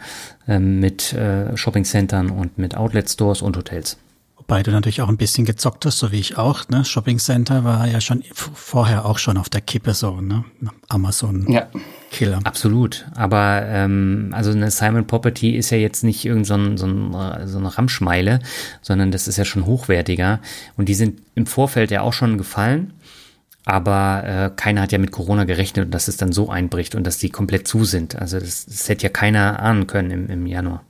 äh, mit äh, Shoppingcentern und mit Outlet-Stores und Hotels. Wobei du natürlich auch ein bisschen gezockt hast, so wie ich auch. Ne? Shopping Center war ja schon vorher auch schon auf der Kippe so, ne? Amazon. Ja. Killer. Absolut. Aber ähm, also eine Simon Property ist ja jetzt nicht irgend so, ein, so, ein, so eine Ramschmeile, sondern das ist ja schon hochwertiger. Und die sind im Vorfeld ja auch schon gefallen. Aber äh, keiner hat ja mit Corona gerechnet, dass es dann so einbricht und dass die komplett zu sind. Also das, das hätte ja keiner ahnen können im, im Januar.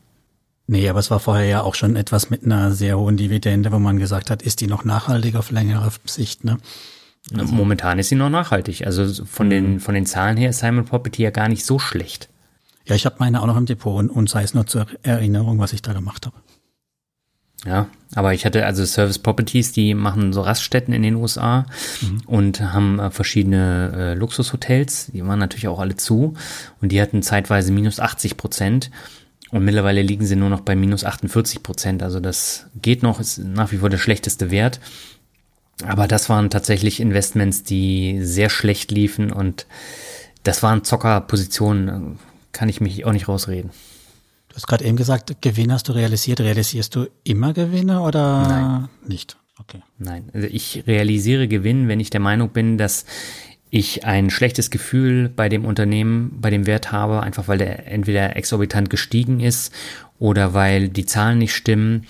Nee, aber es war vorher ja auch schon etwas mit einer sehr hohen Dividende, wo man gesagt hat, ist die noch nachhaltig auf längere Sicht, ne? Also Momentan ist sie noch nachhaltig. Also von den, mhm. von den Zahlen her ist Simon Property ja gar nicht so schlecht. Ja, ich habe meine auch noch im Depot und, und sei es nur zur Erinnerung, was ich da gemacht habe. Ja, aber ich hatte also Service Properties, die machen so Raststätten in den USA mhm. und haben äh, verschiedene äh, Luxushotels. Die waren natürlich auch alle zu und die hatten zeitweise minus 80 Prozent. Und mittlerweile liegen sie nur noch bei minus 48 Prozent. Also das geht noch, ist nach wie vor der schlechteste Wert. Aber das waren tatsächlich Investments, die sehr schlecht liefen und das waren Zockerpositionen, kann ich mich auch nicht rausreden. Du hast gerade eben gesagt, Gewinn hast du realisiert. Realisierst du immer Gewinne oder Nein. nicht? Okay. Nein, also ich realisiere Gewinn, wenn ich der Meinung bin, dass ich ein schlechtes Gefühl bei dem Unternehmen, bei dem Wert habe, einfach weil der entweder exorbitant gestiegen ist oder weil die Zahlen nicht stimmen,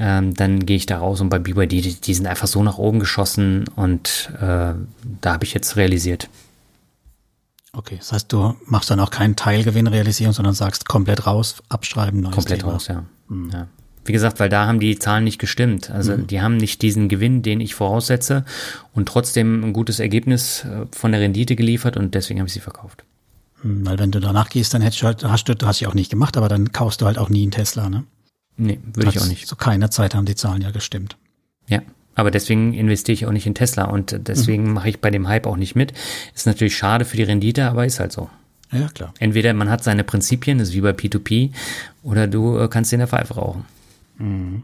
ähm, dann gehe ich da raus und bei BYD, die, die sind einfach so nach oben geschossen und äh, da habe ich jetzt realisiert. Okay, das heißt, du machst dann auch keinen Teilgewinn realisieren, sondern sagst komplett raus, abschreiben, neues Komplett Thema. raus, ja. Mhm. ja. Wie gesagt, weil da haben die Zahlen nicht gestimmt. Also mhm. die haben nicht diesen Gewinn, den ich voraussetze und trotzdem ein gutes Ergebnis äh, von der Rendite geliefert und deswegen habe ich sie verkauft. Mhm, weil wenn du danach gehst, dann hättest du halt, hast du, du hast ja auch nicht gemacht, aber dann kaufst du halt auch nie einen Tesla, ne? Nee, würde ich auch nicht. Zu keiner Zeit haben die Zahlen ja gestimmt. Ja, aber deswegen investiere ich auch nicht in Tesla und deswegen mhm. mache ich bei dem Hype auch nicht mit. Ist natürlich schade für die Rendite, aber ist halt so. Ja, klar. Entweder man hat seine Prinzipien, das ist wie bei P2P, oder du äh, kannst in der Pfeife rauchen. Mhm.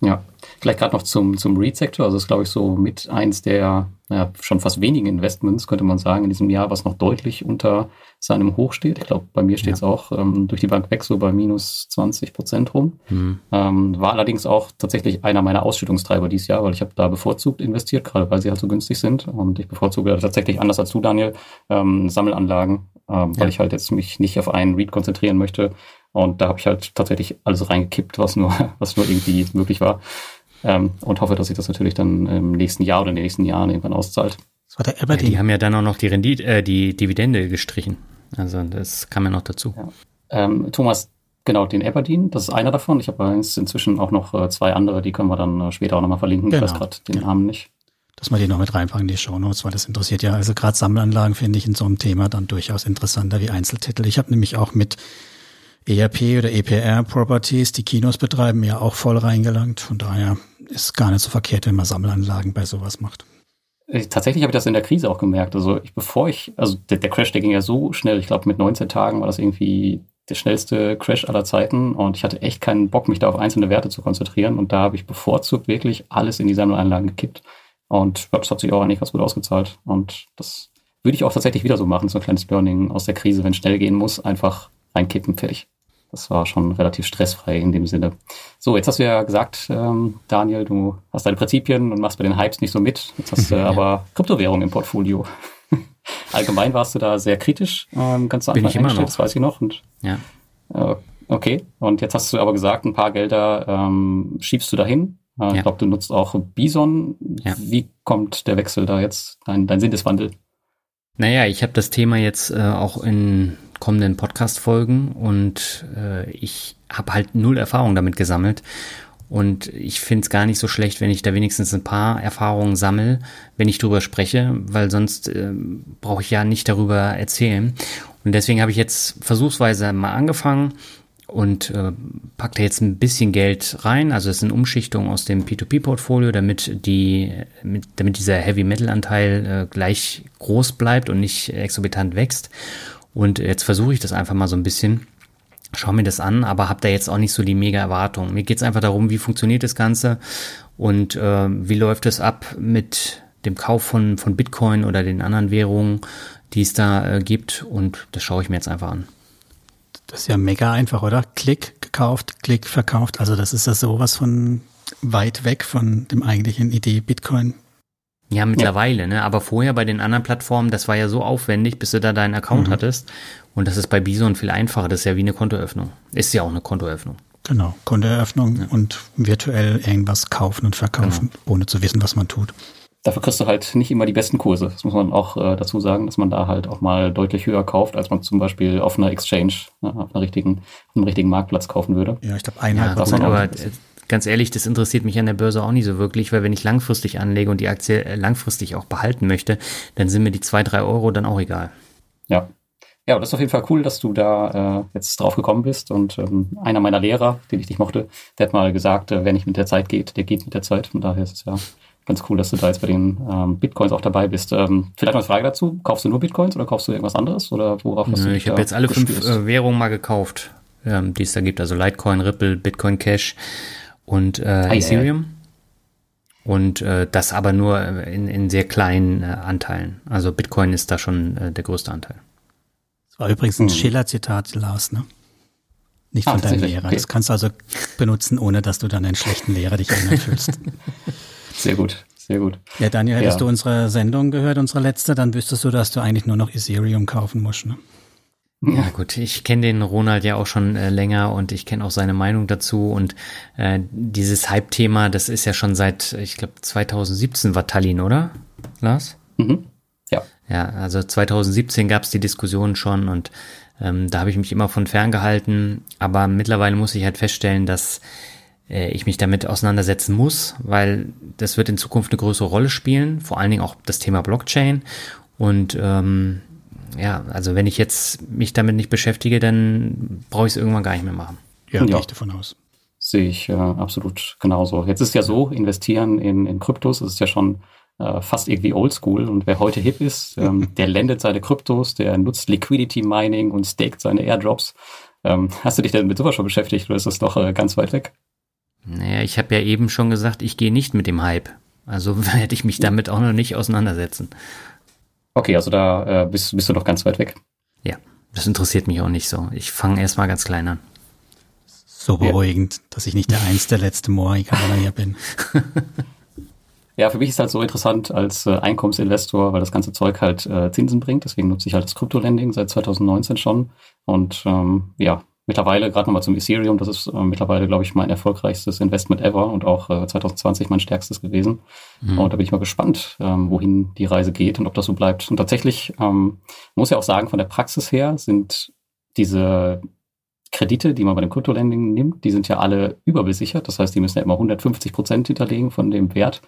Ja, vielleicht gerade noch zum, zum REIT-Sektor. Also das ist, glaube ich, so mit eins der naja, schon fast wenigen Investments, könnte man sagen, in diesem Jahr, was noch deutlich unter seinem Hoch steht. Ich glaube, bei mir steht es ja. auch ähm, durch die Bank weg so bei minus 20 Prozent rum. Mhm. Ähm, war allerdings auch tatsächlich einer meiner Ausschüttungstreiber dieses Jahr, weil ich habe da bevorzugt investiert, gerade weil sie halt so günstig sind. Und ich bevorzuge tatsächlich anders als du, Daniel, ähm, Sammelanlagen, ähm, weil ja. ich halt jetzt mich nicht auf einen REIT konzentrieren möchte, und da habe ich halt tatsächlich alles reingekippt, was nur, was nur irgendwie möglich war. Ähm, und hoffe, dass sich das natürlich dann im nächsten Jahr oder in den nächsten Jahren irgendwann auszahlt. Das war der Aberdeen. Ja, die haben ja dann auch noch die Rendite, äh, die Dividende gestrichen. Also das kam ja noch dazu. Ja. Ähm, Thomas, genau, den Aberdeen, das ist einer davon. Ich habe inzwischen auch noch äh, zwei andere, die können wir dann äh, später auch nochmal verlinken. Genau. Ich weiß gerade den Namen nicht. Dass wir die noch mit reinpacken, in die Shownotes, weil das interessiert ja, also gerade Sammelanlagen finde ich in so einem Thema dann durchaus interessanter wie Einzeltitel. Ich habe nämlich auch mit ERP oder EPR Properties, die Kinos betreiben, ja auch voll reingelangt. Von daher ist gar nicht so verkehrt, wenn man Sammelanlagen bei sowas macht. Äh, tatsächlich habe ich das in der Krise auch gemerkt. Also ich, bevor ich, also der, der Crash, der ging ja so schnell. Ich glaube, mit 19 Tagen war das irgendwie der schnellste Crash aller Zeiten und ich hatte echt keinen Bock, mich da auf einzelne Werte zu konzentrieren. Und da habe ich bevorzugt wirklich alles in die Sammelanlagen gekippt. Und das hat sich auch eigentlich ganz gut ausgezahlt. Und das würde ich auch tatsächlich wieder so machen, so ein kleines Learning aus der Krise, wenn es schnell gehen muss, einfach reinkippen, fertig das war schon relativ stressfrei in dem Sinne. So, jetzt hast du ja gesagt, ähm, Daniel, du hast deine Prinzipien und machst bei den Hypes nicht so mit. Jetzt hast du ja. aber Kryptowährung im Portfolio. Allgemein warst du da sehr kritisch, ähm, ganz Bin ich immer noch. das weiß ich noch. Und, ja. Äh, okay, und jetzt hast du aber gesagt, ein paar Gelder ähm, schiebst du dahin. Äh, ja. Ich glaube, du nutzt auch Bison. Ja. Wie kommt der Wechsel da jetzt, dein, dein Sinneswandel? Naja, ich habe das Thema jetzt äh, auch in kommenden Podcast-Folgen und äh, ich habe halt null Erfahrung damit gesammelt. Und ich finde es gar nicht so schlecht, wenn ich da wenigstens ein paar Erfahrungen sammle, wenn ich drüber spreche, weil sonst äh, brauche ich ja nicht darüber erzählen. Und deswegen habe ich jetzt versuchsweise mal angefangen und äh, packe da jetzt ein bisschen Geld rein. Also es ist eine Umschichtung aus dem P2P-Portfolio, damit die, mit, damit dieser Heavy Metal-Anteil äh, gleich groß bleibt und nicht exorbitant wächst. Und jetzt versuche ich das einfach mal so ein bisschen. Schau mir das an, aber habe da jetzt auch nicht so die mega Erwartung. Mir geht es einfach darum, wie funktioniert das Ganze und äh, wie läuft es ab mit dem Kauf von, von Bitcoin oder den anderen Währungen, die es da äh, gibt. Und das schaue ich mir jetzt einfach an. Das ist ja mega einfach, oder? Klick gekauft, Klick verkauft. Also das ist ja sowas von weit weg von dem eigentlichen Idee Bitcoin. Ja, mittlerweile, ja. ne? Aber vorher bei den anderen Plattformen, das war ja so aufwendig, bis du da deinen Account mhm. hattest. Und das ist bei Bison viel einfacher. Das ist ja wie eine Kontoöffnung. Ist ja auch eine Kontoöffnung. Genau, Kontoeröffnung ja. und virtuell irgendwas kaufen und verkaufen, genau. ohne zu wissen, was man tut. Dafür kriegst du halt nicht immer die besten Kurse. Das muss man auch äh, dazu sagen, dass man da halt auch mal deutlich höher kauft, als man zum Beispiel auf einer Exchange, äh, auf, einer richtigen, auf einem richtigen Marktplatz kaufen würde. Ja, ich glaube, eineinhalb ja, Prozent. Aber äh, ganz ehrlich, das interessiert mich an der Börse auch nicht so wirklich, weil wenn ich langfristig anlege und die Aktie äh, langfristig auch behalten möchte, dann sind mir die zwei, drei Euro dann auch egal. Ja, ja, das ist auf jeden Fall cool, dass du da äh, jetzt drauf gekommen bist. Und ähm, einer meiner Lehrer, den ich dich mochte, der hat mal gesagt, äh, wer nicht mit der Zeit geht, der geht mit der Zeit. Von daher ist es ja ganz cool, dass du da jetzt bei den ähm, Bitcoins auch dabei bist. Ähm, vielleicht noch eine Frage dazu. Kaufst du nur Bitcoins oder kaufst du irgendwas anderes? Oder worauf hast Nö, du Ich habe jetzt alle fünf äh, Währungen mal gekauft, ähm, die es da gibt. Also Litecoin, Ripple, Bitcoin Cash und äh, ah, Ethereum. Und äh, das aber nur in, in sehr kleinen äh, Anteilen. Also Bitcoin ist da schon äh, der größte Anteil. War übrigens ein hm. Schiller-Zitat, Lars, ne? Nicht von ah, deinem Lehrer. Okay. Das kannst du also benutzen, ohne dass du dann einen schlechten Lehrer dich erinnern fühlst. Sehr gut, sehr gut. Ja, Daniel, hättest ja. du unsere Sendung gehört, unsere letzte, dann wüsstest du, dass du eigentlich nur noch Ethereum kaufen musst, ne? Ja gut, ich kenne den Ronald ja auch schon äh, länger und ich kenne auch seine Meinung dazu und äh, dieses Hype-Thema, das ist ja schon seit, ich glaube 2017 war Tallinn, oder, Lars? Mhm. Ja. Ja, also 2017 gab es die Diskussion schon und ähm, da habe ich mich immer von ferngehalten. Aber mittlerweile muss ich halt feststellen, dass äh, ich mich damit auseinandersetzen muss, weil das wird in Zukunft eine größere Rolle spielen, vor allen Dingen auch das Thema Blockchain. Und ähm, ja, also wenn ich jetzt mich damit nicht beschäftige, dann brauche ich es irgendwann gar nicht mehr machen. Ja, ja. gehe ich davon aus. Sehe ich äh, absolut genauso. Jetzt ist ja so, investieren in, in Kryptos, das ist ja schon äh, fast irgendwie oldschool. Und wer heute hip ist, ähm, der lendet seine Kryptos, der nutzt Liquidity Mining und staked seine Airdrops. Ähm, hast du dich denn mit sowas schon beschäftigt oder ist das doch äh, ganz weit weg? Naja, ich habe ja eben schon gesagt, ich gehe nicht mit dem Hype. Also werde ich mich damit auch noch nicht auseinandersetzen. Okay, also da äh, bist, bist du doch ganz weit weg. Ja, das interessiert mich auch nicht so. Ich fange erstmal ganz klein an. So beruhigend, ja. dass ich nicht der eins der letzte Mohikaner hier bin. Ja, für mich ist halt so interessant als äh, Einkommensinvestor, weil das ganze Zeug halt äh, Zinsen bringt. Deswegen nutze ich halt das Krypto-Lending seit 2019 schon. Und ähm, ja, mittlerweile, gerade nochmal zum Ethereum, das ist äh, mittlerweile, glaube ich, mein erfolgreichstes Investment ever und auch äh, 2020 mein stärkstes gewesen. Mhm. Und da bin ich mal gespannt, ähm, wohin die Reise geht und ob das so bleibt. Und tatsächlich, ähm, muss ja auch sagen, von der Praxis her sind diese Kredite, die man bei dem Krypto-Lending nimmt, die sind ja alle überbesichert. Das heißt, die müssen ja immer 150 Prozent hinterlegen von dem Wert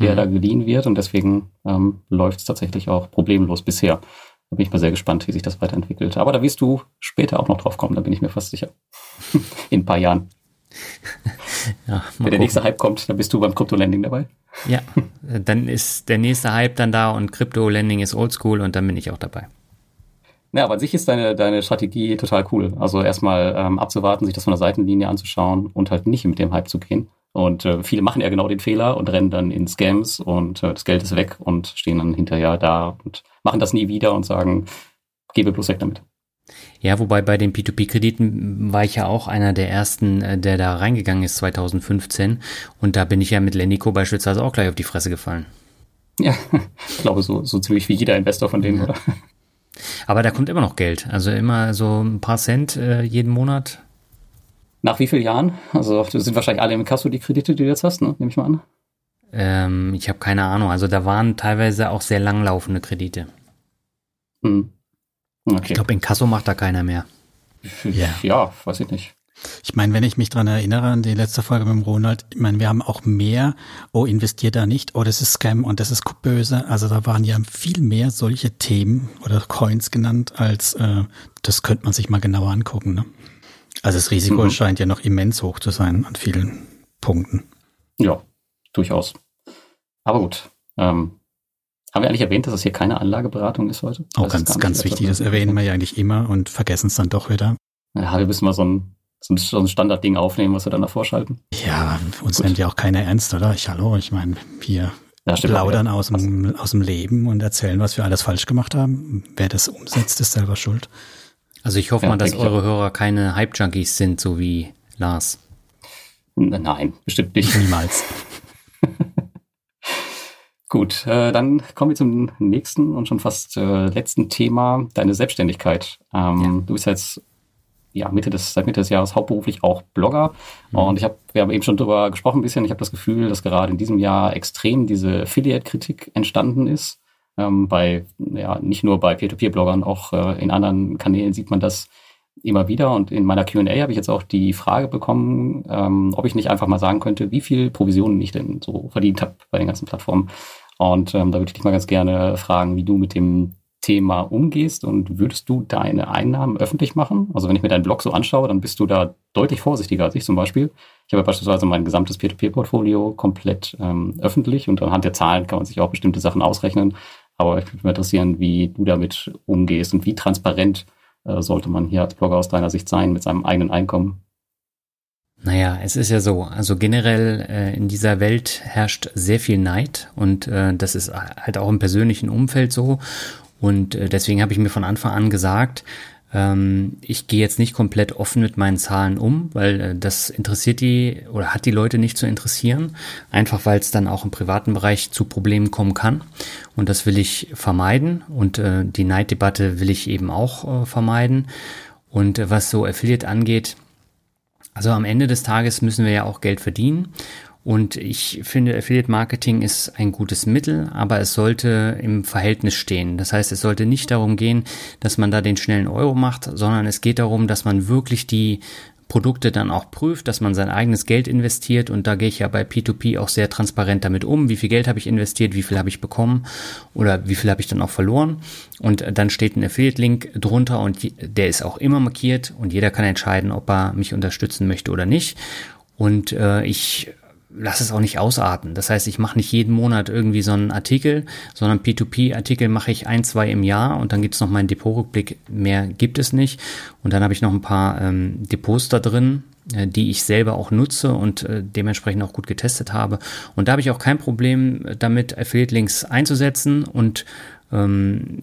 der mhm. da geliehen wird. Und deswegen ähm, läuft es tatsächlich auch problemlos bisher. Da bin ich mal sehr gespannt, wie sich das weiterentwickelt. Aber da wirst du später auch noch drauf kommen, da bin ich mir fast sicher. In ein paar Jahren. Ja, Wenn der nächste Hype kommt, dann bist du beim Crypto-Landing dabei. Ja, dann ist der nächste Hype dann da und Crypto-Landing ist oldschool und dann bin ich auch dabei. Ja, aber an sich ist deine, deine Strategie total cool. Also erstmal ähm, abzuwarten, sich das von der Seitenlinie anzuschauen und halt nicht mit dem Hype zu gehen. Und äh, viele machen ja genau den Fehler und rennen dann in Scams und äh, das Geld ist weg und stehen dann hinterher da und machen das nie wieder und sagen, gebe bloß weg damit. Ja, wobei bei den P2P-Krediten war ich ja auch einer der ersten, äh, der da reingegangen ist 2015. Und da bin ich ja mit Lendico beispielsweise auch gleich auf die Fresse gefallen. Ja, ich glaube, so, so ziemlich wie jeder Investor von denen, ja. oder? Aber da kommt immer noch Geld. Also immer so ein paar Cent äh, jeden Monat nach wie vielen Jahren? Also das sind wahrscheinlich alle im Kasso die Kredite, die du jetzt hast, ne? nehme ich mal an. Ähm, ich habe keine Ahnung. Also da waren teilweise auch sehr langlaufende Kredite. Hm. Okay. Ich glaube, in Kasso macht da keiner mehr. Ja, ja weiß ich nicht. Ich meine, wenn ich mich dran erinnere an die letzte Folge mit dem Ronald, ich meine, wir haben auch mehr, oh, investiert da nicht, oh, das ist Scam und das ist böse. Also da waren ja viel mehr solche Themen oder Coins genannt, als äh, das könnte man sich mal genauer angucken. Ne? Also das Risiko mhm. scheint ja noch immens hoch zu sein an vielen Punkten. Ja, durchaus. Aber gut. Ähm, haben wir eigentlich erwähnt, dass es hier keine Anlageberatung ist heute? Auch ganz, ganz wichtig. Das erwähnen wir ja eigentlich immer und vergessen es dann doch wieder. Ja, wir müssen mal so ein, so ein, so ein Standardding aufnehmen, was wir dann davor schalten. Ja, uns Gut. nimmt ja auch keiner ernst, oder? Ich, hallo, ich meine, wir ja, plaudern aus dem, aus dem Leben und erzählen, was wir alles falsch gemacht haben. Wer das umsetzt, ist selber schuld. Also ich hoffe ja, mal, dass eure Hörer keine Hype-Junkies sind, so wie Lars. Nein, bestimmt nicht. Niemals. Gut, äh, dann kommen wir zum nächsten und schon fast äh, letzten Thema, deine Selbstständigkeit. Ähm, ja. Du bist jetzt ja, Mitte des, seit Mitte des Jahres hauptberuflich auch Blogger. Mhm. Und ich habe, wir haben eben schon drüber gesprochen ein bisschen. Ich habe das Gefühl, dass gerade in diesem Jahr extrem diese Affiliate-Kritik entstanden ist. Ähm, bei, ja, nicht nur bei Peer-to-Peer-Bloggern, auch äh, in anderen Kanälen sieht man das immer wieder. Und in meiner Q&A habe ich jetzt auch die Frage bekommen, ähm, ob ich nicht einfach mal sagen könnte, wie viel Provisionen ich denn so verdient habe bei den ganzen Plattformen. Und ähm, da würde ich dich mal ganz gerne fragen, wie du mit dem Thema umgehst und würdest du deine Einnahmen öffentlich machen? Also wenn ich mir deinen Blog so anschaue, dann bist du da deutlich vorsichtiger als ich zum Beispiel. Ich habe beispielsweise mein gesamtes Peer-to-Peer-Portfolio komplett ähm, öffentlich und anhand der Zahlen kann man sich auch bestimmte Sachen ausrechnen. Aber ich würde mich interessieren, wie du damit umgehst und wie transparent äh, sollte man hier als Blogger aus deiner Sicht sein mit seinem eigenen Einkommen. Naja, es ist ja so, also generell äh, in dieser Welt herrscht sehr viel Neid und äh, das ist halt auch im persönlichen Umfeld so. Und äh, deswegen habe ich mir von Anfang an gesagt, ich gehe jetzt nicht komplett offen mit meinen Zahlen um, weil äh, das interessiert die oder hat die Leute nicht zu interessieren. Einfach weil es dann auch im privaten Bereich zu Problemen kommen kann. Und das will ich vermeiden. Und äh, die Neiddebatte will ich eben auch äh, vermeiden. Und was so Affiliate angeht, also am Ende des Tages müssen wir ja auch Geld verdienen. Und ich finde, Affiliate Marketing ist ein gutes Mittel, aber es sollte im Verhältnis stehen. Das heißt, es sollte nicht darum gehen, dass man da den schnellen Euro macht, sondern es geht darum, dass man wirklich die Produkte dann auch prüft, dass man sein eigenes Geld investiert. Und da gehe ich ja bei P2P auch sehr transparent damit um, wie viel Geld habe ich investiert, wie viel habe ich bekommen oder wie viel habe ich dann auch verloren. Und dann steht ein Affiliate-Link drunter und der ist auch immer markiert. Und jeder kann entscheiden, ob er mich unterstützen möchte oder nicht. Und äh, ich lass es auch nicht ausarten. Das heißt, ich mache nicht jeden Monat irgendwie so einen Artikel, sondern P2P-Artikel mache ich ein, zwei im Jahr und dann gibt es noch meinen Depotrückblick. Mehr gibt es nicht. Und dann habe ich noch ein paar ähm, Depots da drin, äh, die ich selber auch nutze und äh, dementsprechend auch gut getestet habe. Und da habe ich auch kein Problem damit, Affiliate-Links einzusetzen und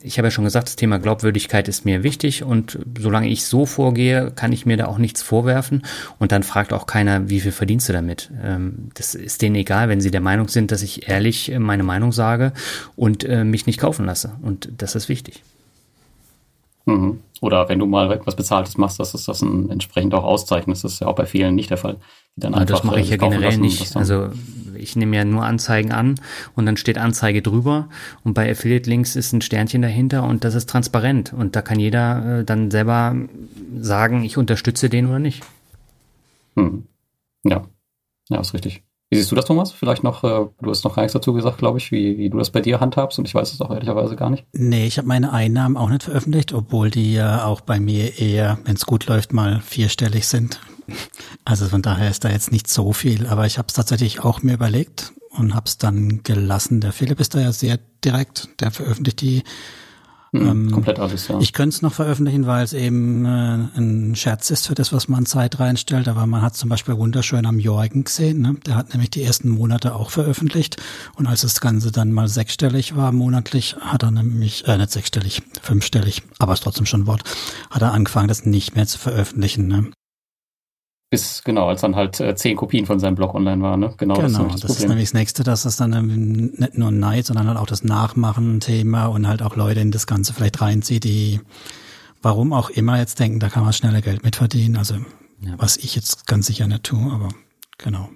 ich habe ja schon gesagt, das Thema Glaubwürdigkeit ist mir wichtig und solange ich so vorgehe, kann ich mir da auch nichts vorwerfen und dann fragt auch keiner, wie viel verdienst du damit. Ähm, das ist denen egal, wenn sie der Meinung sind, dass ich ehrlich äh, meine Meinung sage und äh, mich nicht kaufen lasse und das ist wichtig. Mhm. Oder wenn du mal etwas Bezahltes machst, dass es das entsprechend auch auszeichnet. Das ist ja auch bei vielen nicht der Fall. Die dann einfach, das mache ich ja äh, generell nicht. Also ich nehme ja nur Anzeigen an und dann steht Anzeige drüber und bei Affiliate Links ist ein Sternchen dahinter und das ist transparent und da kann jeder äh, dann selber sagen, ich unterstütze den oder nicht. Hm. Ja, ja, ist richtig. Wie siehst du das, Thomas? Vielleicht noch, äh, du hast noch gar nichts dazu gesagt, glaube ich, wie, wie du das bei dir handhabst und ich weiß es auch ehrlicherweise gar nicht. Nee, ich habe meine Einnahmen auch nicht veröffentlicht, obwohl die ja auch bei mir eher, wenn es gut läuft, mal vierstellig sind. Also von daher ist da jetzt nicht so viel, aber ich habe es tatsächlich auch mir überlegt und habe es dann gelassen. Der Philipp ist da ja sehr direkt, der veröffentlicht die Mhm, ähm, komplett alles, ja. Ich könnte es noch veröffentlichen, weil es eben äh, ein Scherz ist für das, was man Zeit reinstellt. Aber man hat zum Beispiel wunderschön am Jorgen gesehen. Ne? Der hat nämlich die ersten Monate auch veröffentlicht. Und als das Ganze dann mal sechsstellig war monatlich, hat er nämlich, äh, nicht sechsstellig, fünfstellig, aber ist trotzdem schon ein Wort, hat er angefangen, das nicht mehr zu veröffentlichen. Ne? Bis, genau, als dann halt äh, zehn Kopien von seinem Blog online waren, ne? Genau, genau das, ist, das, das ist nämlich das Nächste, dass es dann ähm, nicht nur Neid, sondern halt auch das Nachmachen-Thema und halt auch Leute in das Ganze vielleicht reinzieht, die warum auch immer jetzt denken, da kann man schneller Geld mitverdienen. Also ja. was ich jetzt ganz sicher nicht tue, aber genau.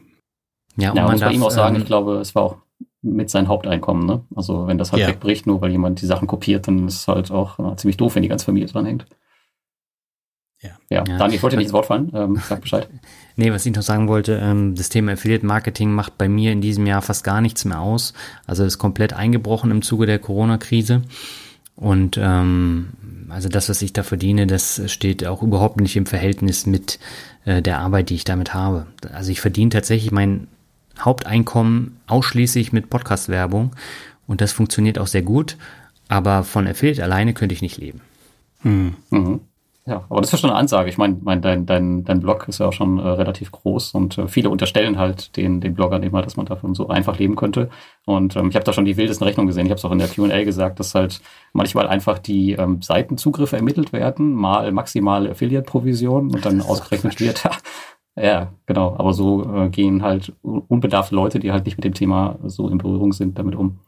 Ja, und ja, man muss darf, bei ihm auch sagen, ähm, ich glaube, es war auch mit sein Haupteinkommen, ne? Also wenn das halt ja. wegbricht, nur weil jemand die Sachen kopiert, dann ist es halt auch äh, ziemlich doof, wenn die ganze Familie dran hängt. Ja. ja. Daniel, ich wollte nicht ins Wort fallen. Ähm, sag Bescheid. nee, was ich noch sagen wollte, ähm, das Thema Affiliate Marketing macht bei mir in diesem Jahr fast gar nichts mehr aus. Also ist komplett eingebrochen im Zuge der Corona-Krise. Und ähm, also das, was ich da verdiene, das steht auch überhaupt nicht im Verhältnis mit äh, der Arbeit, die ich damit habe. Also ich verdiene tatsächlich mein Haupteinkommen ausschließlich mit Podcast-Werbung und das funktioniert auch sehr gut, aber von Affiliate alleine könnte ich nicht leben. Hm. Mhm. Ja, aber das ist ja schon eine Ansage. Ich meine, mein, dein, dein, dein Blog ist ja auch schon äh, relativ groß und äh, viele unterstellen halt den, den Bloggern immer, dass man davon so einfach leben könnte. Und ähm, ich habe da schon die wildesten Rechnungen gesehen. Ich habe es auch in der Q&A gesagt, dass halt manchmal einfach die ähm, Seitenzugriffe ermittelt werden, mal maximale Affiliate-Provision und dann ausgerechnet wird, ja, genau. Aber so äh, gehen halt unbedarfte Leute, die halt nicht mit dem Thema so in Berührung sind, damit um.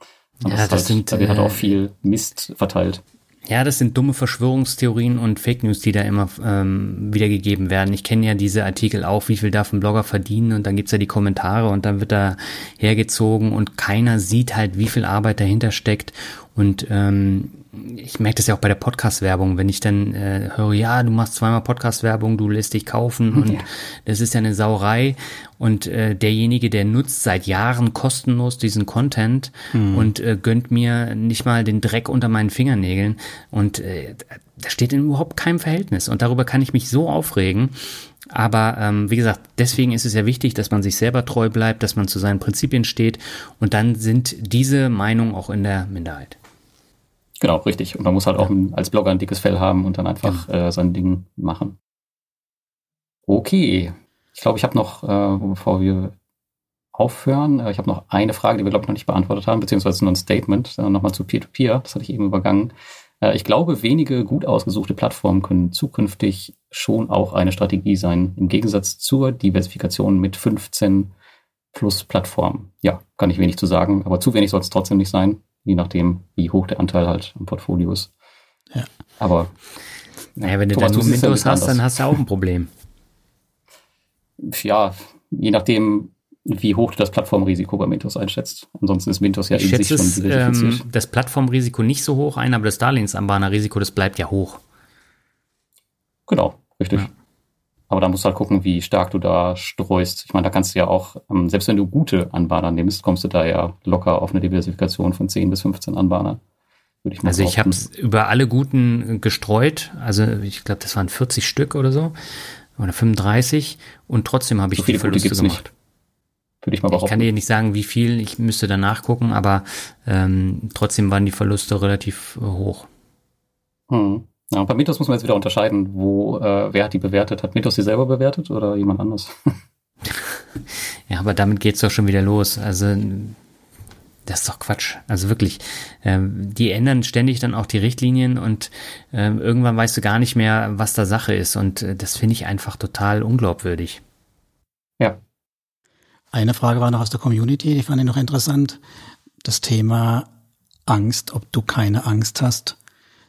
Und ja, das, das halt, sind, da wird halt auch äh, viel Mist verteilt. Ja, das sind dumme Verschwörungstheorien und Fake News, die da immer ähm, wiedergegeben werden. Ich kenne ja diese Artikel auch, wie viel darf ein Blogger verdienen und dann gibt's ja die Kommentare und dann wird da hergezogen und keiner sieht halt, wie viel Arbeit dahinter steckt. Und ähm, ich merke das ja auch bei der Podcast-Werbung, wenn ich dann äh, höre, ja, du machst zweimal Podcast-Werbung, du lässt dich kaufen und ja. das ist ja eine Sauerei. Und äh, derjenige, der nutzt seit Jahren kostenlos diesen Content mhm. und äh, gönnt mir nicht mal den Dreck unter meinen Fingernägeln. Und äh, das steht in überhaupt keinem Verhältnis. Und darüber kann ich mich so aufregen. Aber ähm, wie gesagt, deswegen ist es ja wichtig, dass man sich selber treu bleibt, dass man zu seinen Prinzipien steht. Und dann sind diese Meinungen auch in der Minderheit. Genau, richtig. Und man muss halt auch als Blogger ein dickes Fell haben und dann einfach ja. äh, sein Ding machen. Okay. Ich glaube, ich habe noch, äh, bevor wir aufhören, äh, ich habe noch eine Frage, die wir, glaube ich, noch nicht beantwortet haben, beziehungsweise nur ein Statement, äh, nochmal zu Peer-to-Peer. Das hatte ich eben übergangen. Äh, ich glaube, wenige gut ausgesuchte Plattformen können zukünftig schon auch eine Strategie sein, im Gegensatz zur Diversifikation mit 15 plus Plattformen. Ja, kann ich wenig zu sagen, aber zu wenig soll es trotzdem nicht sein je nachdem, wie hoch der Anteil halt im Portfolio ist. Ja. Aber naja, wenn du dann nur Windows hast, anders. dann hast du auch ein Problem. Ja, je nachdem, wie hoch du das Plattformrisiko bei Windows einschätzt. Ansonsten ist Windows ja ich in sich schon diversifiziert. Ähm, das Plattformrisiko nicht so hoch ein, aber das Darlehensanbahnerrisiko, das bleibt ja hoch. Genau, richtig. Ja. Aber da musst du halt gucken, wie stark du da streust. Ich meine, da kannst du ja auch, ähm, selbst wenn du gute Anbahner nimmst, kommst du da ja locker auf eine Diversifikation von 10 bis 15 Anbahner. Würde ich mal also ich habe es über alle guten gestreut. Also ich glaube, das waren 40 Stück oder so. Oder 35. Und trotzdem habe ich so viele Verluste gemacht. Nicht. Würde ich mal behaupten. Ich kann dir nicht sagen, wie viel. Ich müsste danach gucken, aber ähm, trotzdem waren die Verluste relativ hoch. Hm. Ja, und bei Mythos muss man jetzt wieder unterscheiden, wo, äh, wer hat die bewertet? Hat Mythos sie selber bewertet oder jemand anders? ja, aber damit geht's doch schon wieder los. Also, das ist doch Quatsch. Also wirklich, ähm, die ändern ständig dann auch die Richtlinien und ähm, irgendwann weißt du gar nicht mehr, was da Sache ist. Und äh, das finde ich einfach total unglaubwürdig. Ja. Eine Frage war noch aus der Community, die fand ich noch interessant. Das Thema Angst, ob du keine Angst hast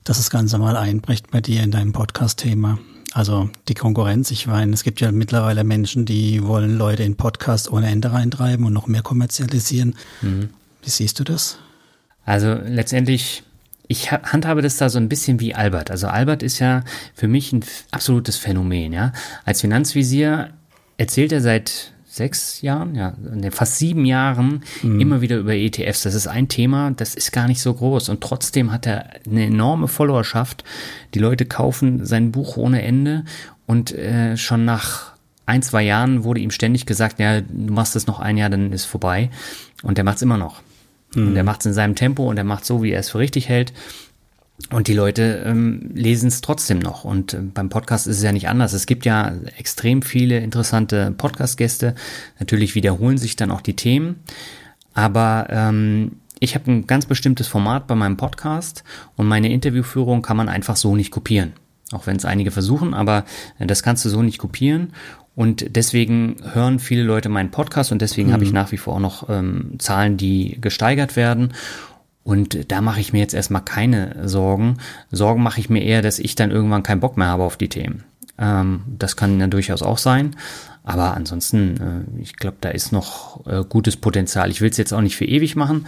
dass das Ganze mal einbricht bei dir in deinem Podcast-Thema. Also die Konkurrenz, ich meine, es gibt ja mittlerweile Menschen, die wollen Leute in Podcast ohne Ende reintreiben und noch mehr kommerzialisieren. Mhm. Wie siehst du das? Also letztendlich, ich handhabe das da so ein bisschen wie Albert. Also Albert ist ja für mich ein absolutes Phänomen, ja. Als Finanzvisier erzählt er seit sechs Jahren, ja, fast sieben Jahren mhm. immer wieder über ETFs. Das ist ein Thema, das ist gar nicht so groß. Und trotzdem hat er eine enorme Followerschaft. Die Leute kaufen sein Buch ohne Ende und äh, schon nach ein, zwei Jahren wurde ihm ständig gesagt, ja, du machst das noch ein Jahr, dann ist vorbei. Und er macht es immer noch. Mhm. Und er macht es in seinem Tempo und er macht so, wie er es für richtig hält. Und die Leute ähm, lesen es trotzdem noch. Und äh, beim Podcast ist es ja nicht anders. Es gibt ja extrem viele interessante Podcast-Gäste. Natürlich wiederholen sich dann auch die Themen. Aber ähm, ich habe ein ganz bestimmtes Format bei meinem Podcast und meine Interviewführung kann man einfach so nicht kopieren. Auch wenn es einige versuchen, aber äh, das kannst du so nicht kopieren. Und deswegen hören viele Leute meinen Podcast und deswegen mhm. habe ich nach wie vor auch noch ähm, Zahlen, die gesteigert werden. Und da mache ich mir jetzt erstmal keine Sorgen. Sorgen mache ich mir eher, dass ich dann irgendwann keinen Bock mehr habe auf die Themen. Ähm, das kann ja durchaus auch sein. Aber ansonsten, äh, ich glaube, da ist noch äh, gutes Potenzial. Ich will es jetzt auch nicht für ewig machen,